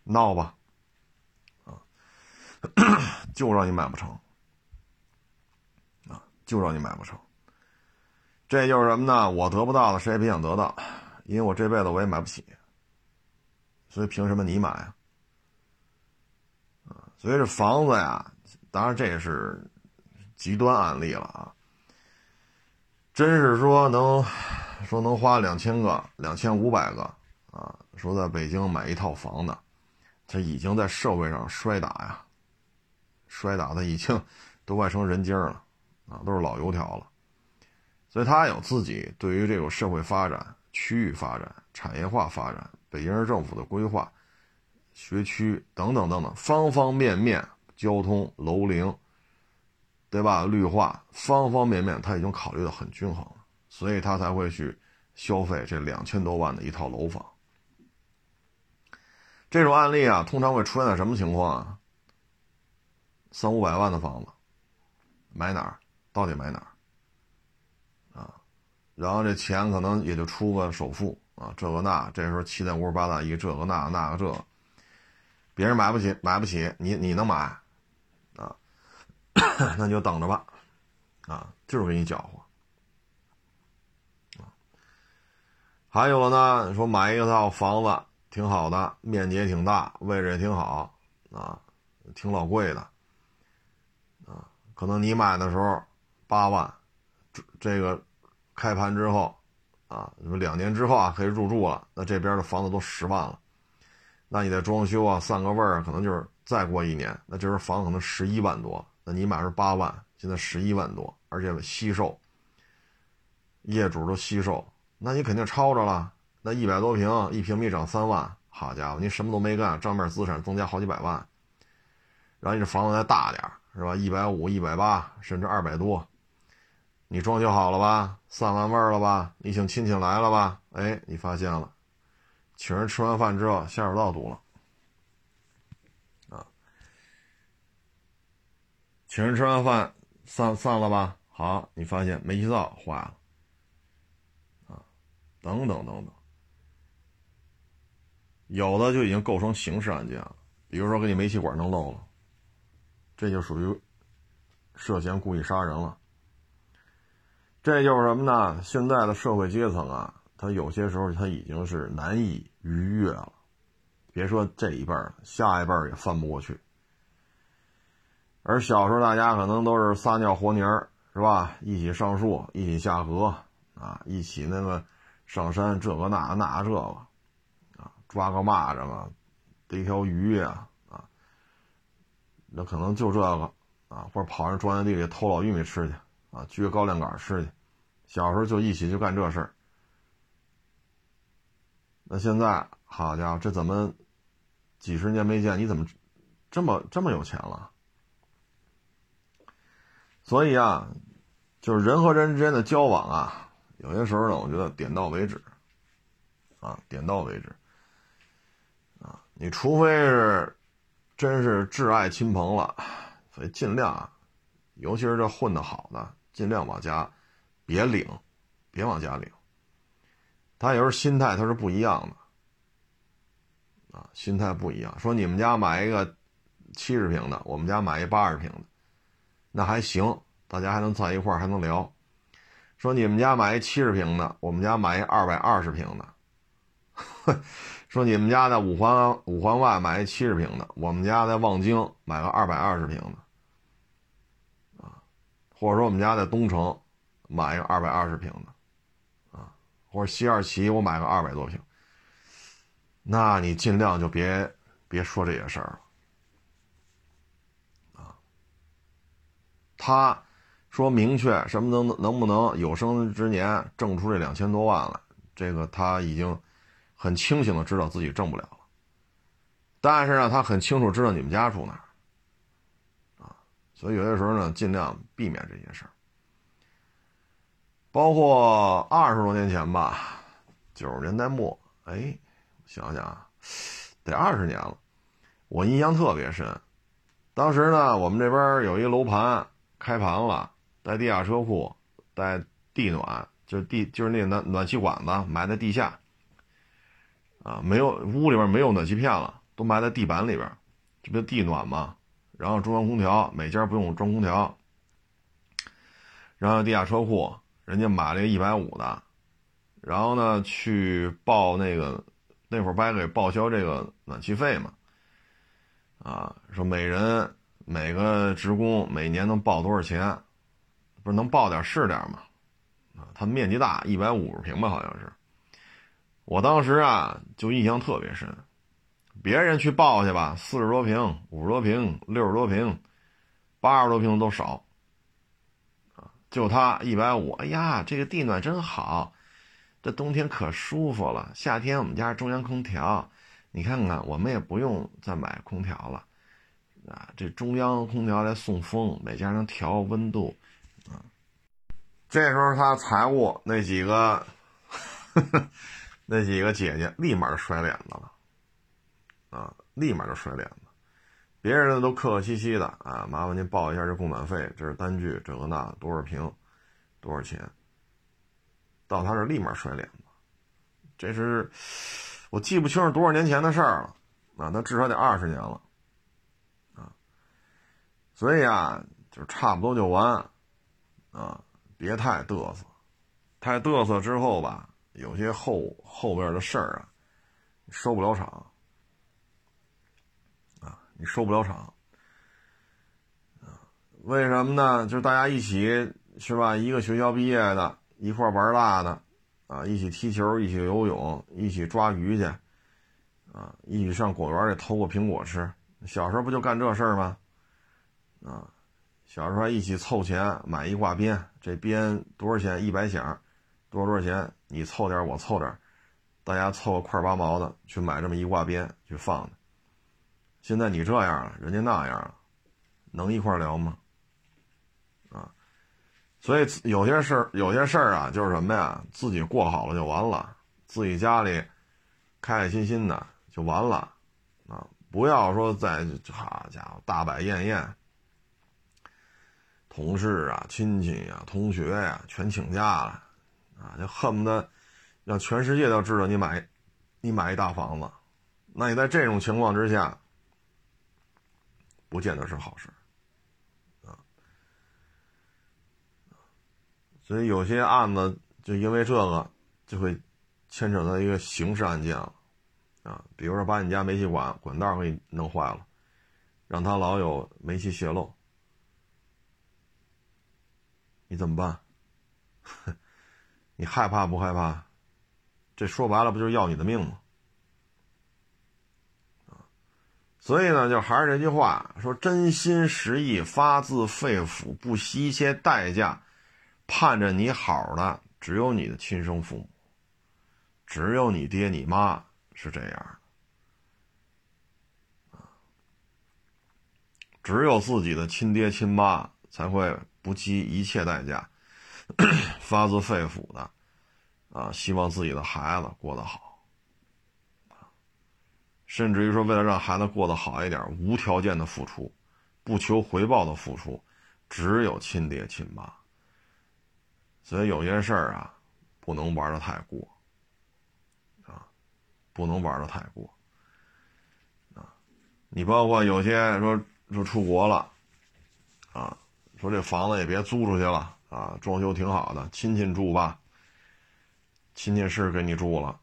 闹吧，啊，就让你买不成，啊，就让你买不成。这就是什么呢？我得不到的，谁也别想得到，因为我这辈子我也买不起，所以凭什么你买啊？啊，所以这房子呀，当然这也是极端案例了啊，真是说能。说能花两千个、两千五百个啊！说在北京买一套房子，他已经在社会上摔打呀，摔打的已经 都快成人精了啊，都是老油条了。所以他有自己对于这种社会发展、区域发展、产业化发展、北京市政府的规划、学区等等等等方方面面，交通、楼龄，对吧？绿化，方方面面他已经考虑的很均衡了。所以他才会去消费这两千多万的一套楼房。这种案例啊，通常会出现在什么情况啊？三五百万的房子，买哪儿？到底买哪儿？啊，然后这钱可能也就出个首付啊，这个那，这时候七大姑八大姨，这个那那个这，别人买不起，买不起，你你能买？那就等着吧，啊，就是给你搅和。还有呢，说买一套房子挺好的，面积也挺大，位置也挺好，啊，挺老贵的，啊，可能你买的时候八万，这这个开盘之后，啊，两年之后啊可以入住了，那这边的房子都十万了，那你得装修啊，散个味儿，可能就是再过一年，那这边房可能十一万多，你买是八万，现在十一万多，而且惜售，业主都惜售。那你肯定超着了，那一百多平，一平米涨三万，好家伙，你什么都没干，账面资产增加好几百万。然后你这房子再大点是吧？一百五、一百八，甚至二百多，你装修好了吧？散完味儿了吧？你请亲戚来了吧？哎，你发现了，请人吃完饭之后，下水道堵了，请人吃完饭散散了吧？好，你发现煤气灶坏了，啊，等等等等，有的就已经构成刑事案件了，比如说给你煤气管弄漏了。这就属于涉嫌故意杀人了。这就是什么呢？现在的社会阶层啊，他有些时候他已经是难以逾越了。别说这一辈儿，下一辈也翻不过去。而小时候大家可能都是撒尿和泥儿，是吧？一起上树，一起下河，啊，一起那个上山，这个那那这个，啊，抓个蚂蚱啊，逮条鱼呀啊。那可能就这个啊，或者跑人庄稼地里偷老玉米吃去啊，撅高粱杆吃去。小时候就一起就干这事儿。那现在好家伙，这怎么几十年没见，你怎么这么这么有钱了？所以啊，就是人和人之间的交往啊，有些时候呢，我觉得点到为止啊，点到为止啊，你除非是。真是挚爱亲朋了，所以尽量啊，尤其是这混得好的，尽量往家别领，别往家领。他有时候心态他是不一样的，啊，心态不一样。说你们家买一个七十平的，我们家买一八十平的，那还行，大家还能在一块儿还能聊。说你们家买一七十平的，我们家买一二百二十平的。说你们家在五环五环外买一七十平的，我们家在望京买个二百二十平的，啊，或者说我们家在东城买一个二百二十平的，啊，或者西二旗我买个二百多平，那你尽量就别别说这些事儿了，他说明确什么能能不能有生之年挣出这两千多万来，这个他已经。很清醒的知道自己挣不了了，但是呢，他很清楚知道你们家住哪儿，啊，所以有些时候呢，尽量避免这些事儿。包括二十多年前吧，九十年代末，哎，想想啊，得二十年了，我印象特别深。当时呢，我们这边有一楼盘开盘了，带地下车库，带地暖，就是地就是那暖暖气管子埋在地下。啊，没有屋里边没有暖气片了，都埋在地板里边，这不地暖吗？然后中央空调，每家不用装空调。然后地下车库，人家买了一个一百五的，然后呢去报那个那会儿不还给报销这个暖气费嘛？啊，说每人每个职工每年能报多少钱？不是能报点是点吗？啊，它面积大，一百五十平吧，好像是。我当时啊，就印象特别深，别人去报去吧，四十多平、五十多平、六十多平、八十多平都少，就他一百五，哎呀，这个地暖真好，这冬天可舒服了，夏天我们家中央空调，你看看，我们也不用再买空调了，啊，这中央空调来送风，每家能调温度，啊，这时候他财务那几个。呵 呵那几个姐姐立马就甩脸子了，啊，立马就甩脸子，别人呢都客客气气的啊，麻烦您报一下这供暖费，这是单据，这个那多少平，多少钱？到他这立马甩脸子，这是我记不清是多少年前的事儿了，啊，那至少得二十年了，所以啊，就差不多就完，啊，别太嘚瑟，太嘚瑟之后吧。有些后后边的事儿啊，收不了场啊，你收不了场啊？为什么呢？就是大家一起是吧？一个学校毕业的，一块玩大的啊，一起踢球，一起游泳，一起抓鱼去啊，一起上果园里偷个苹果吃。小时候不就干这事儿吗？啊，小时候一起凑钱买一挂鞭，这鞭多少钱？一百响。多少多少钱？你凑点，我凑点，大家凑个块八毛的去买这么一挂鞭去放的。现在你这样了，人家那样了，能一块聊吗？啊，所以有些事儿，有些事儿啊，就是什么呀，自己过好了就完了，自己家里开开心心的就完了，啊，不要说在好家伙大摆宴宴。同事啊、亲戚呀、同学呀，全请假了，啊，就恨不得让全世界都知道你买，你买一大房子，那你在这种情况之下，不见得是好事，啊，所以有些案子就因为这个就会牵扯到一个刑事案件了，啊，比如说把你家煤气管管道给你弄坏了，让他老有煤气泄漏。你怎么办？你害怕不害怕？这说白了不就是要你的命吗？所以呢，就还是这句话，说真心实意、发自肺腑、不惜一切代价，盼着你好的，只有你的亲生父母，只有你爹你妈是这样的，只有自己的亲爹亲妈才会。不计一切代价，发自肺腑的啊，希望自己的孩子过得好，甚至于说为了让孩子过得好一点，无条件的付出，不求回报的付出，只有亲爹亲妈。所以有些事儿啊，不能玩的太过啊，不能玩的太过啊。你包括有些说说出国了啊。说这房子也别租出去了啊，装修挺好的，亲戚住吧。亲戚是给你住了，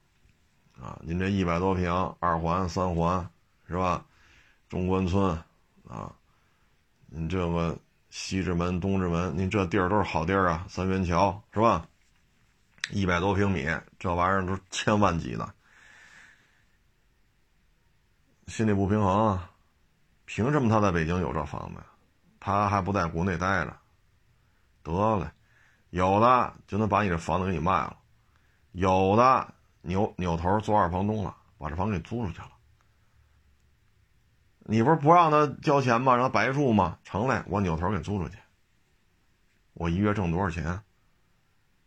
啊，您这一百多平，二环、三环，是吧？中关村，啊，你这个西直门、东直门，您这地儿都是好地儿啊，三元桥，是吧？一百多平米，这玩意儿都是千万级的，心里不平衡啊，凭什么他在北京有这房子呀？他还不在国内待着，得嘞，有的就能把你这房子给你卖了，有的扭扭头做二房东了，把这房给租出去了。你不是不让他交钱吗？让他白住吗？成嘞，我扭头给租出去。我一月挣多少钱？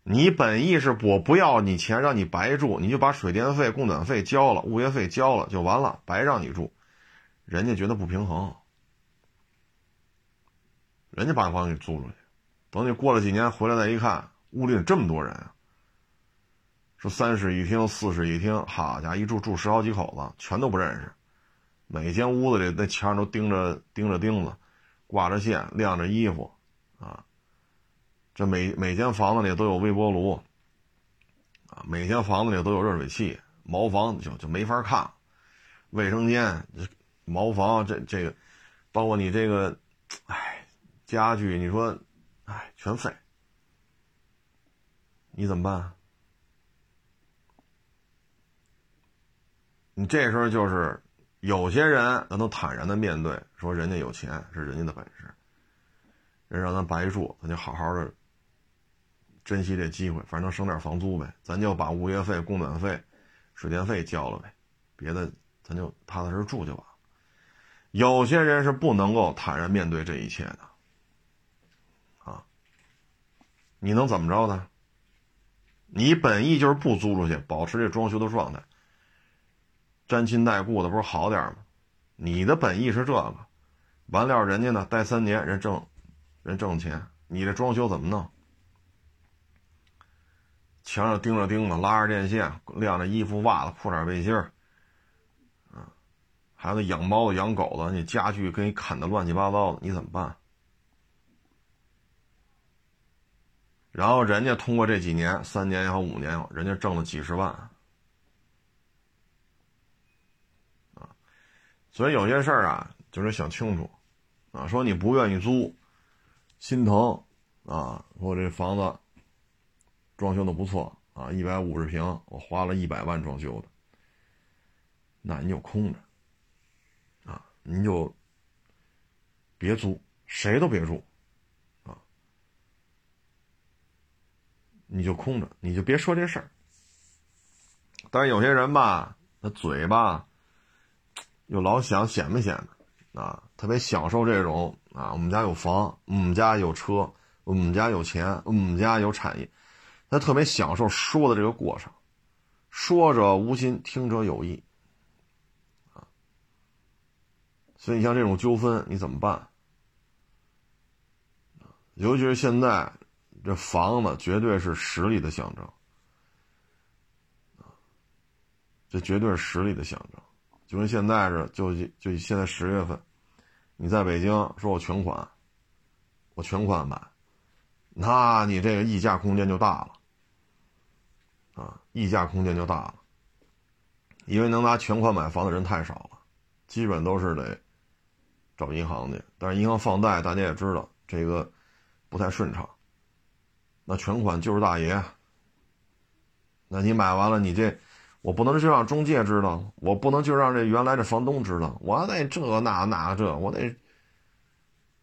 你本意是我不要你钱，让你白住，你就把水电费、供暖费交了，物业费交了就完了，白让你住，人家觉得不平衡。人家把房给租出去，等你过了几年回来再一看，屋里这么多人啊！说三室一厅、四室一厅，好家伙，一住住十好几口子，全都不认识。每间屋子里那墙上都钉着钉着钉子，挂着线，晾着衣服，啊，这每每间房子里都有微波炉，啊，每间房子里都有热水器，茅房就就没法看。卫生间、茅房这这个，包括你这个，哎。家具，你说，哎，全废，你怎么办？你这时候就是有些人，咱都坦然的面对，说人家有钱是人家的本事，人让咱白住，咱就好好的珍惜这机会，反正能省点房租呗，咱就把物业费、供暖费、水电费交了呗，别的咱就踏踏实实住就完了。有些人是不能够坦然面对这一切的。你能怎么着呢？你本意就是不租出去，保持这装修的状态，沾亲带故的不是好点吗？你的本意是这个，完了人家呢待三年，人挣，人挣钱，你这装修怎么弄？墙上钉着钉子，拉着电线，晾着衣服、袜子、裤衩、背心儿，啊，还有那养猫的、养狗的，那家具给你砍的乱七八糟的，你怎么办？然后人家通过这几年，三年也好，五年也好，人家挣了几十万，啊，所以有些事儿啊，就是想清楚，啊，说你不愿意租，心疼，啊，我这房子装修的不错，啊，一百五十平，我花了一百万装修的，那你就空着，啊，您就别租，谁都别住。你就空着，你就别说这事儿，但是有些人吧，他嘴巴又老想显摆显摆啊，特别享受这种啊，我们家有房，我们家有车，我们家有钱，我们家有产业，他特别享受说的这个过程。说者无心，听者有意，啊，所以像这种纠纷，你怎么办？尤其是现在，这房子绝对是实力的象征，这绝对是实力的象征。就跟现在是，就就现在十月份，你在北京说我全款，我全款买，那你这个溢价空间就大了。啊，溢价空间就大了，因为能拿全款买房的人太少了，基本都是得找银行去。但是银行放贷，大家也知道这个不太顺畅。那全款就是大爷，那你买完了，你这我不能就让中介知道，我不能就让这原来这房东知道，我得这那那这，我得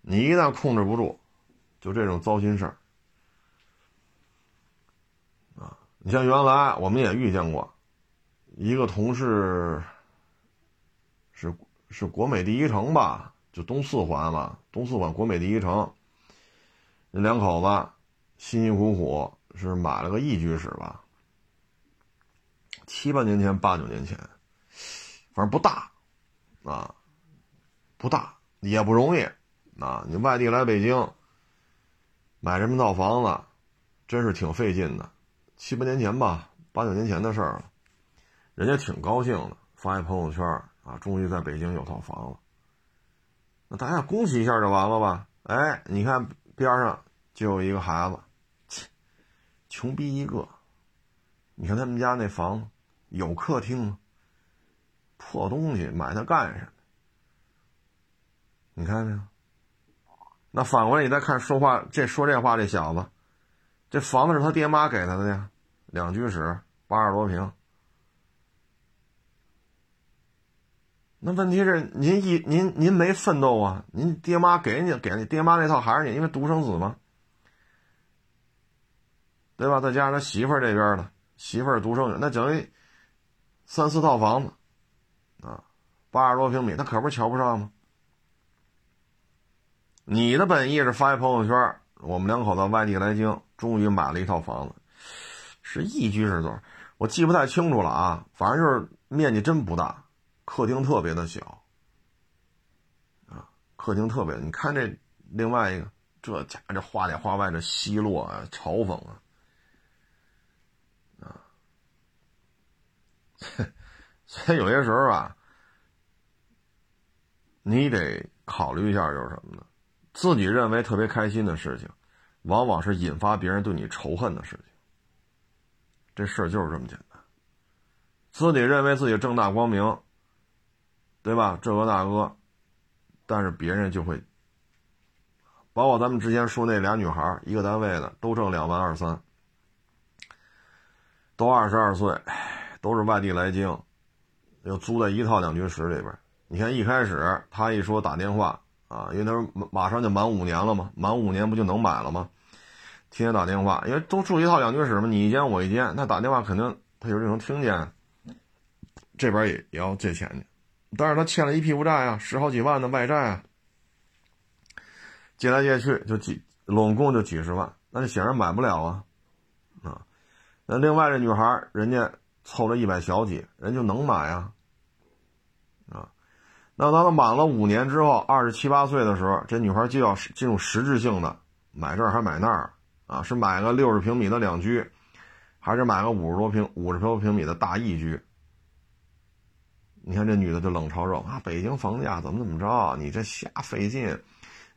你一旦控制不住，就这种糟心事儿。啊你像原来我们也遇见过，一个同事是是国美第一城吧，就东四环嘛，东四环国美第一城，那两口子辛辛苦苦是买了个一居室吧，七八年前八九年前，反正不大，啊，不大也不容易，啊，你外地来北京买这么套房子，真是挺费劲的。七八年前吧，八九年前的事儿了，人家挺高兴的，发一朋友圈啊，终于在北京有套房了。那大家恭喜一下就完了吧？哎，你看边上就有一个孩子，穷逼一个。你看他们家那房子有客厅吗？破东西，买它干什么？你看见没有？那反过来你再看说话这说这话这小子。这房子是他爹妈给他的呀，两居室，八十多平。那问题是您一您您没奋斗啊？您爹妈给你给你爹妈那套还是你，因为独生子嘛，对吧？再加上他媳妇儿这边的媳妇儿独生女，那等于三四套房子啊，八十多平米，他可不是瞧不上吗？你的本意是发一朋友圈，我们两口子外地来京。终于买了一套房子，是一居室多？我记不太清楚了啊，反正就是面积真不大，客厅特别的小，啊，客厅特别。你看这另外一个，这家这话里话外的奚落啊，嘲讽，啊，所以有些时候啊，你得考虑一下，就是什么呢？自己认为特别开心的事情。往往是引发别人对你仇恨的事情。这事儿就是这么简单。自己认为自己正大光明，对吧？这个那个，但是别人就会，包括咱们之前说那俩女孩，一个单位的，都挣两万二三，都二十二岁，都是外地来京，又租在一套两居室里边。你看一开始他一说打电话啊，因为他说马上就满五年了嘛，满五年不就能买了吗？天天打电话，因为都住一套两居室嘛，你一间我一间，那打电话肯定他有这种听见，这边也也要借钱去，但是他欠了一屁股债啊，十好几万的外债啊，借来借去就几，拢共就几十万，那就显然买不了啊，啊，那另外这女孩人家凑了一百小几，人就能买啊，啊，那当他满了五年之后，二十七八岁的时候，这女孩就要进入实质性的买这儿还买那儿。啊，是买个六十平米的两居，还是买个五十多平、五十多平米的大一居？你看这女的就冷嘲热讽啊，北京房价怎么怎么着？你这瞎费劲，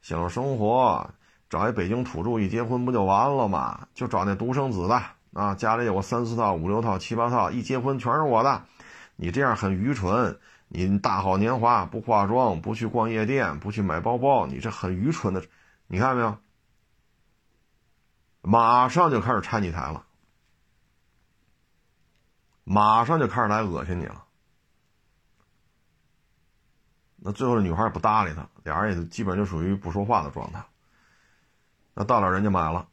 享受生活，找一北京土著一结婚不就完了吗？就找那独生子的啊，家里有个三四套、五六套、七八套，一结婚全是我的。你这样很愚蠢，你大好年华不化妆，不去逛夜店，不去买包包，你这很愚蠢的，你看没有？马上就开始拆你台了，马上就开始来恶心你了。那最后女孩也不搭理他，俩人也基本就属于不说话的状态。那到了人家买了，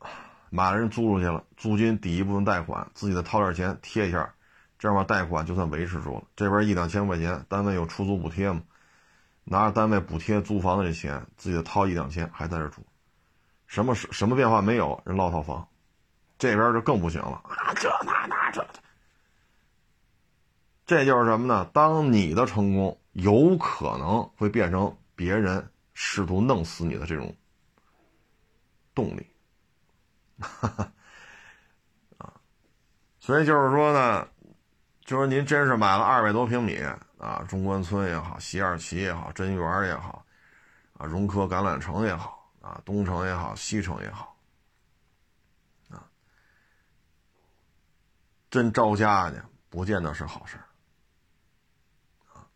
买了人租出去了，租金抵一部分贷款，自己再掏点钱贴一下，这样吧，贷款就算维持住了。这边一两千块钱，单位有出租补贴嘛，拿着单位补贴租房的这钱，自己再掏一两千还在这住，什么什么变化没有？人落套房，这边就更不行了啊！这那那这，这就是什么呢？当你的成功有可能会变成别人试图弄死你的这种动力。哈哈，啊，所以就是说呢，就是您真是买了二百多平米啊，中关村也好，西二旗也好，真园也好，啊，融科橄榄城也好，啊，东城也好，西城也好，啊，真招家去，不见得是好事啊。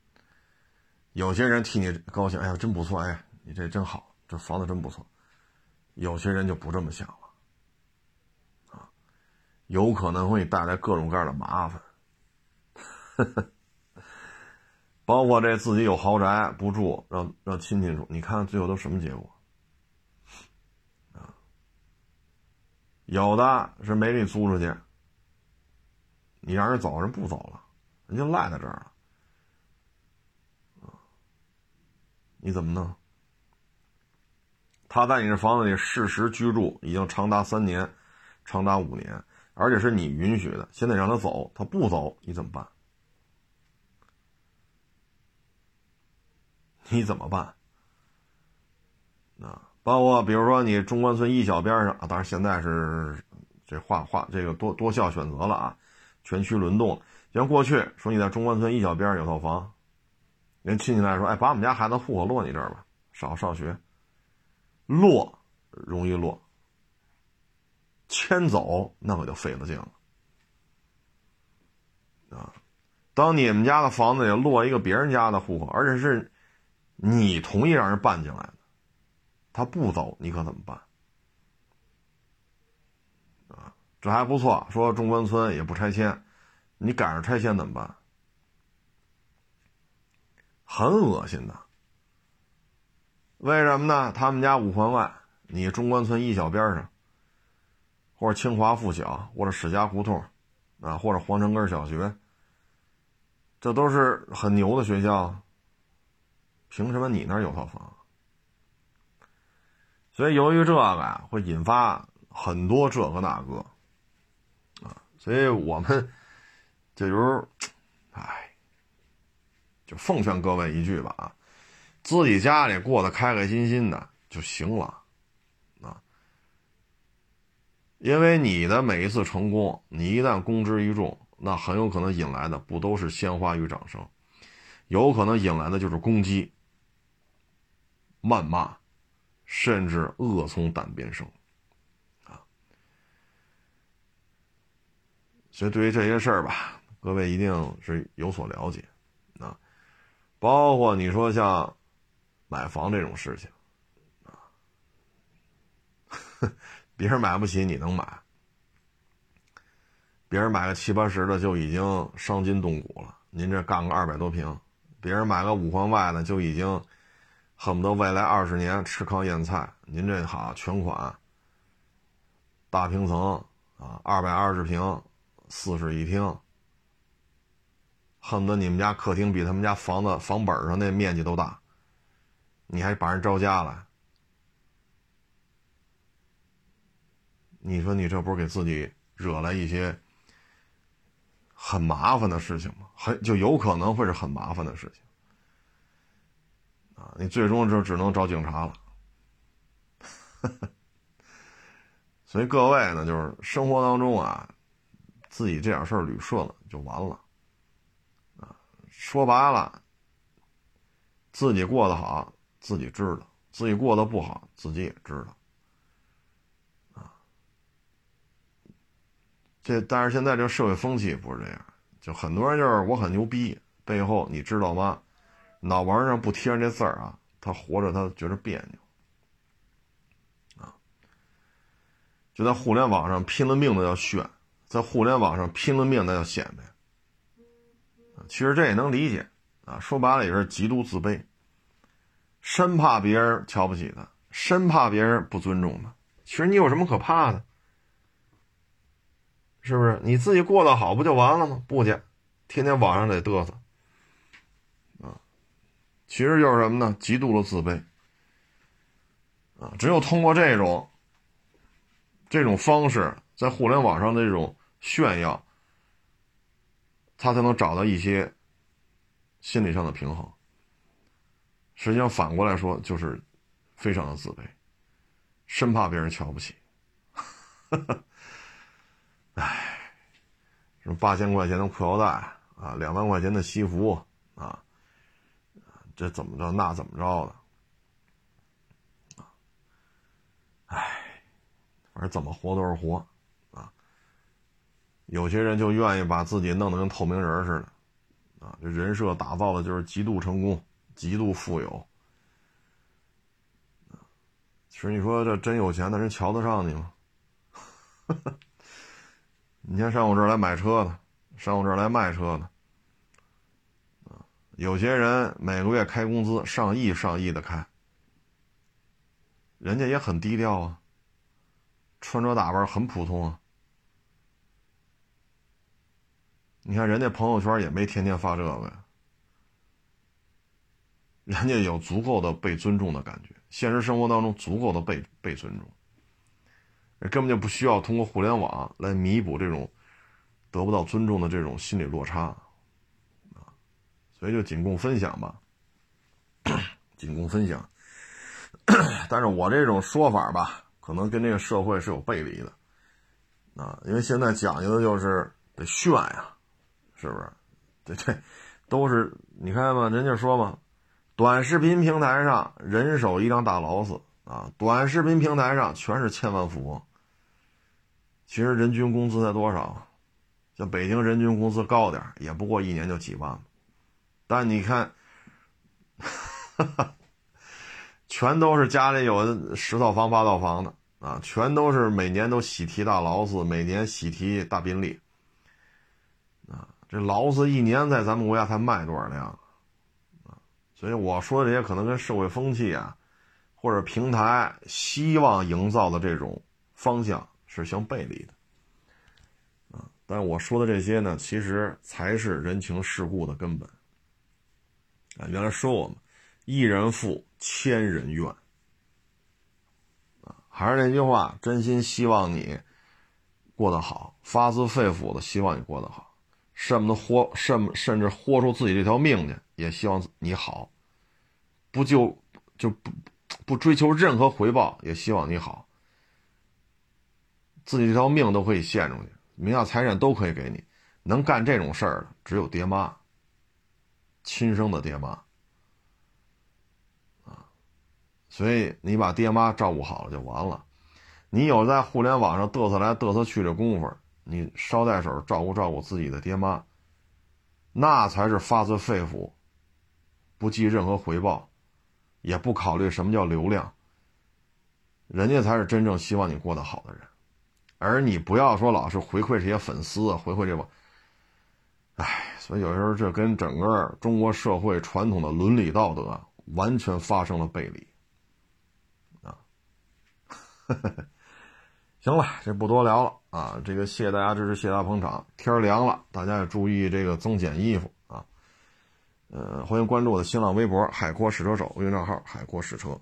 有些人替你高兴，哎呀，真不错，哎，你这真好，这房子真不错。有些人就不这么想了。有可能会带来各种各样的麻烦，包括这自己有豪宅不住，让让亲戚住，你看最后都什么结果？啊，有的是没给你租出去，你让人走，人不走了，人就赖在这儿了，你怎么弄？他在你这房子里事实居住已经长达三年，长达五年。而且是你允许的，现在让他走，他不走，你怎么办？你怎么办？啊，包括比如说你中关村一小边上啊，当然现在是这划划这个多多校选择了啊，全区轮动。像过去说你在中关村一小边有套房，人亲戚来说，哎，把我们家孩子户口落你这儿吧，少上学，落容易落。迁走那可就费了劲了啊！当你们家的房子也落一个别人家的户口，而且是你同意让人办进来的，他不走，你可怎么办？啊，这还不错，说中关村也不拆迁，你赶上拆迁怎么办？很恶心的。为什么呢？他们家五环外，你中关村一小边上。或者清华附小，或者史家胡同，啊，或者皇城根小学，这都是很牛的学校。凭什么你那儿有套房？所以由于这个呀，会引发很多这个那个，啊，所以我们这就是，哎，就奉劝各位一句吧啊，自己家里过得开开心心的就行了。因为你的每一次成功，你一旦公之于众，那很有可能引来的不都是鲜花与掌声，有可能引来的就是攻击、谩骂，甚至恶从胆边生，啊！所以对于这些事儿吧，各位一定是有所了解，啊，包括你说像买房这种事情，啊。别人买不起，你能买？别人买个七八十的就已经伤筋动骨了，您这干个二百多平，别人买个五环外的就已经恨不得未来二十年吃糠咽菜，您这好全款大平层啊，二百二十平，四室一厅，恨不得你们家客厅比他们家房子房本上那面积都大，你还把人招家来？你说你这不是给自己惹来一些很麻烦的事情吗？很就有可能会是很麻烦的事情啊！你最终就只能找警察了。所以各位呢，就是生活当中啊，自己这点事儿捋顺了就完了啊。说白了，自己过得好，自己知道；自己过得不好，自己也知道。这但是现在这个社会风气不是这样，就很多人就是我很牛逼，背后你知道吗？脑门上不贴上这字儿啊，他活着他觉得别扭，啊，就在互联网上拼了命的要炫，在互联网上拼了命的要显摆，其实这也能理解啊，说白了也是极度自卑，生怕别人瞧不起他，生怕别人不尊重他。其实你有什么可怕的？是不是你自己过得好不就完了吗？不去，天天网上得嘚瑟，啊，其实就是什么呢？极度的自卑，啊，只有通过这种这种方式，在互联网上的这种炫耀，他才能找到一些心理上的平衡。实际上反过来说，就是非常的自卑，生怕别人瞧不起。唉，什么八千块钱的裤腰带啊，两万块钱的西服啊，这怎么着那怎么着的，啊，唉，反正怎么活都是活，啊，有些人就愿意把自己弄得跟透明人似的，啊，这人设打造的就是极度成功、极度富有，其实你说这真有钱的人瞧得上你吗？你看上我这儿来买车的，上我这儿来卖车的，啊，有些人每个月开工资上亿上亿的开，人家也很低调啊，穿着打扮很普通啊。你看人家朋友圈也没天天发这个呀，人家有足够的被尊重的感觉，现实生活当中足够的被被尊重。根本就不需要通过互联网来弥补这种得不到尊重的这种心理落差，啊，所以就仅供分享吧，仅供分享。但是我这种说法吧，可能跟这个社会是有背离的，啊，因为现在讲究的就是得炫呀，是不是？对对，都是你看嘛，人家说嘛，短视频平台上人手一辆大劳斯啊，短视频平台上全是千万富翁。其实人均工资才多少？像北京人均工资高点也不过一年就几万。但你看，哈 哈全都是家里有十套房八套房的啊，全都是每年都喜提大劳斯，每年喜提大宾利。啊，这劳斯一年在咱们国家才卖多少辆？所以我说的这些可能跟社会风气啊，或者平台希望营造的这种方向。是相背离的，啊！但我说的这些呢，其实才是人情世故的根本。啊，原来说我们一人富，千人怨。啊，还是那句话，真心希望你过得好，发自肺腑的希望你过得好，甚么豁甚甚至豁出自己这条命去，也希望你好，不就就不不追求任何回报，也希望你好。自己这条命都可以献出去，名下财产都可以给你，能干这种事儿的只有爹妈，亲生的爹妈，啊，所以你把爹妈照顾好了就完了。你有在互联网上嘚瑟来嘚瑟去的功夫，你捎带手照顾照顾自己的爹妈，那才是发自肺腑，不计任何回报，也不考虑什么叫流量，人家才是真正希望你过得好的人。而你不要说老是回馈这些粉丝啊，回馈这个，哎，所以有时候这跟整个中国社会传统的伦理道德完全发生了背离，啊，行了，这不多聊了啊，这个谢谢大家支持，谢谢大家捧场。天凉了，大家也注意这个增减衣服啊。呃，欢迎关注我的新浪微博“海阔试车手”微信账号“海阔试车”。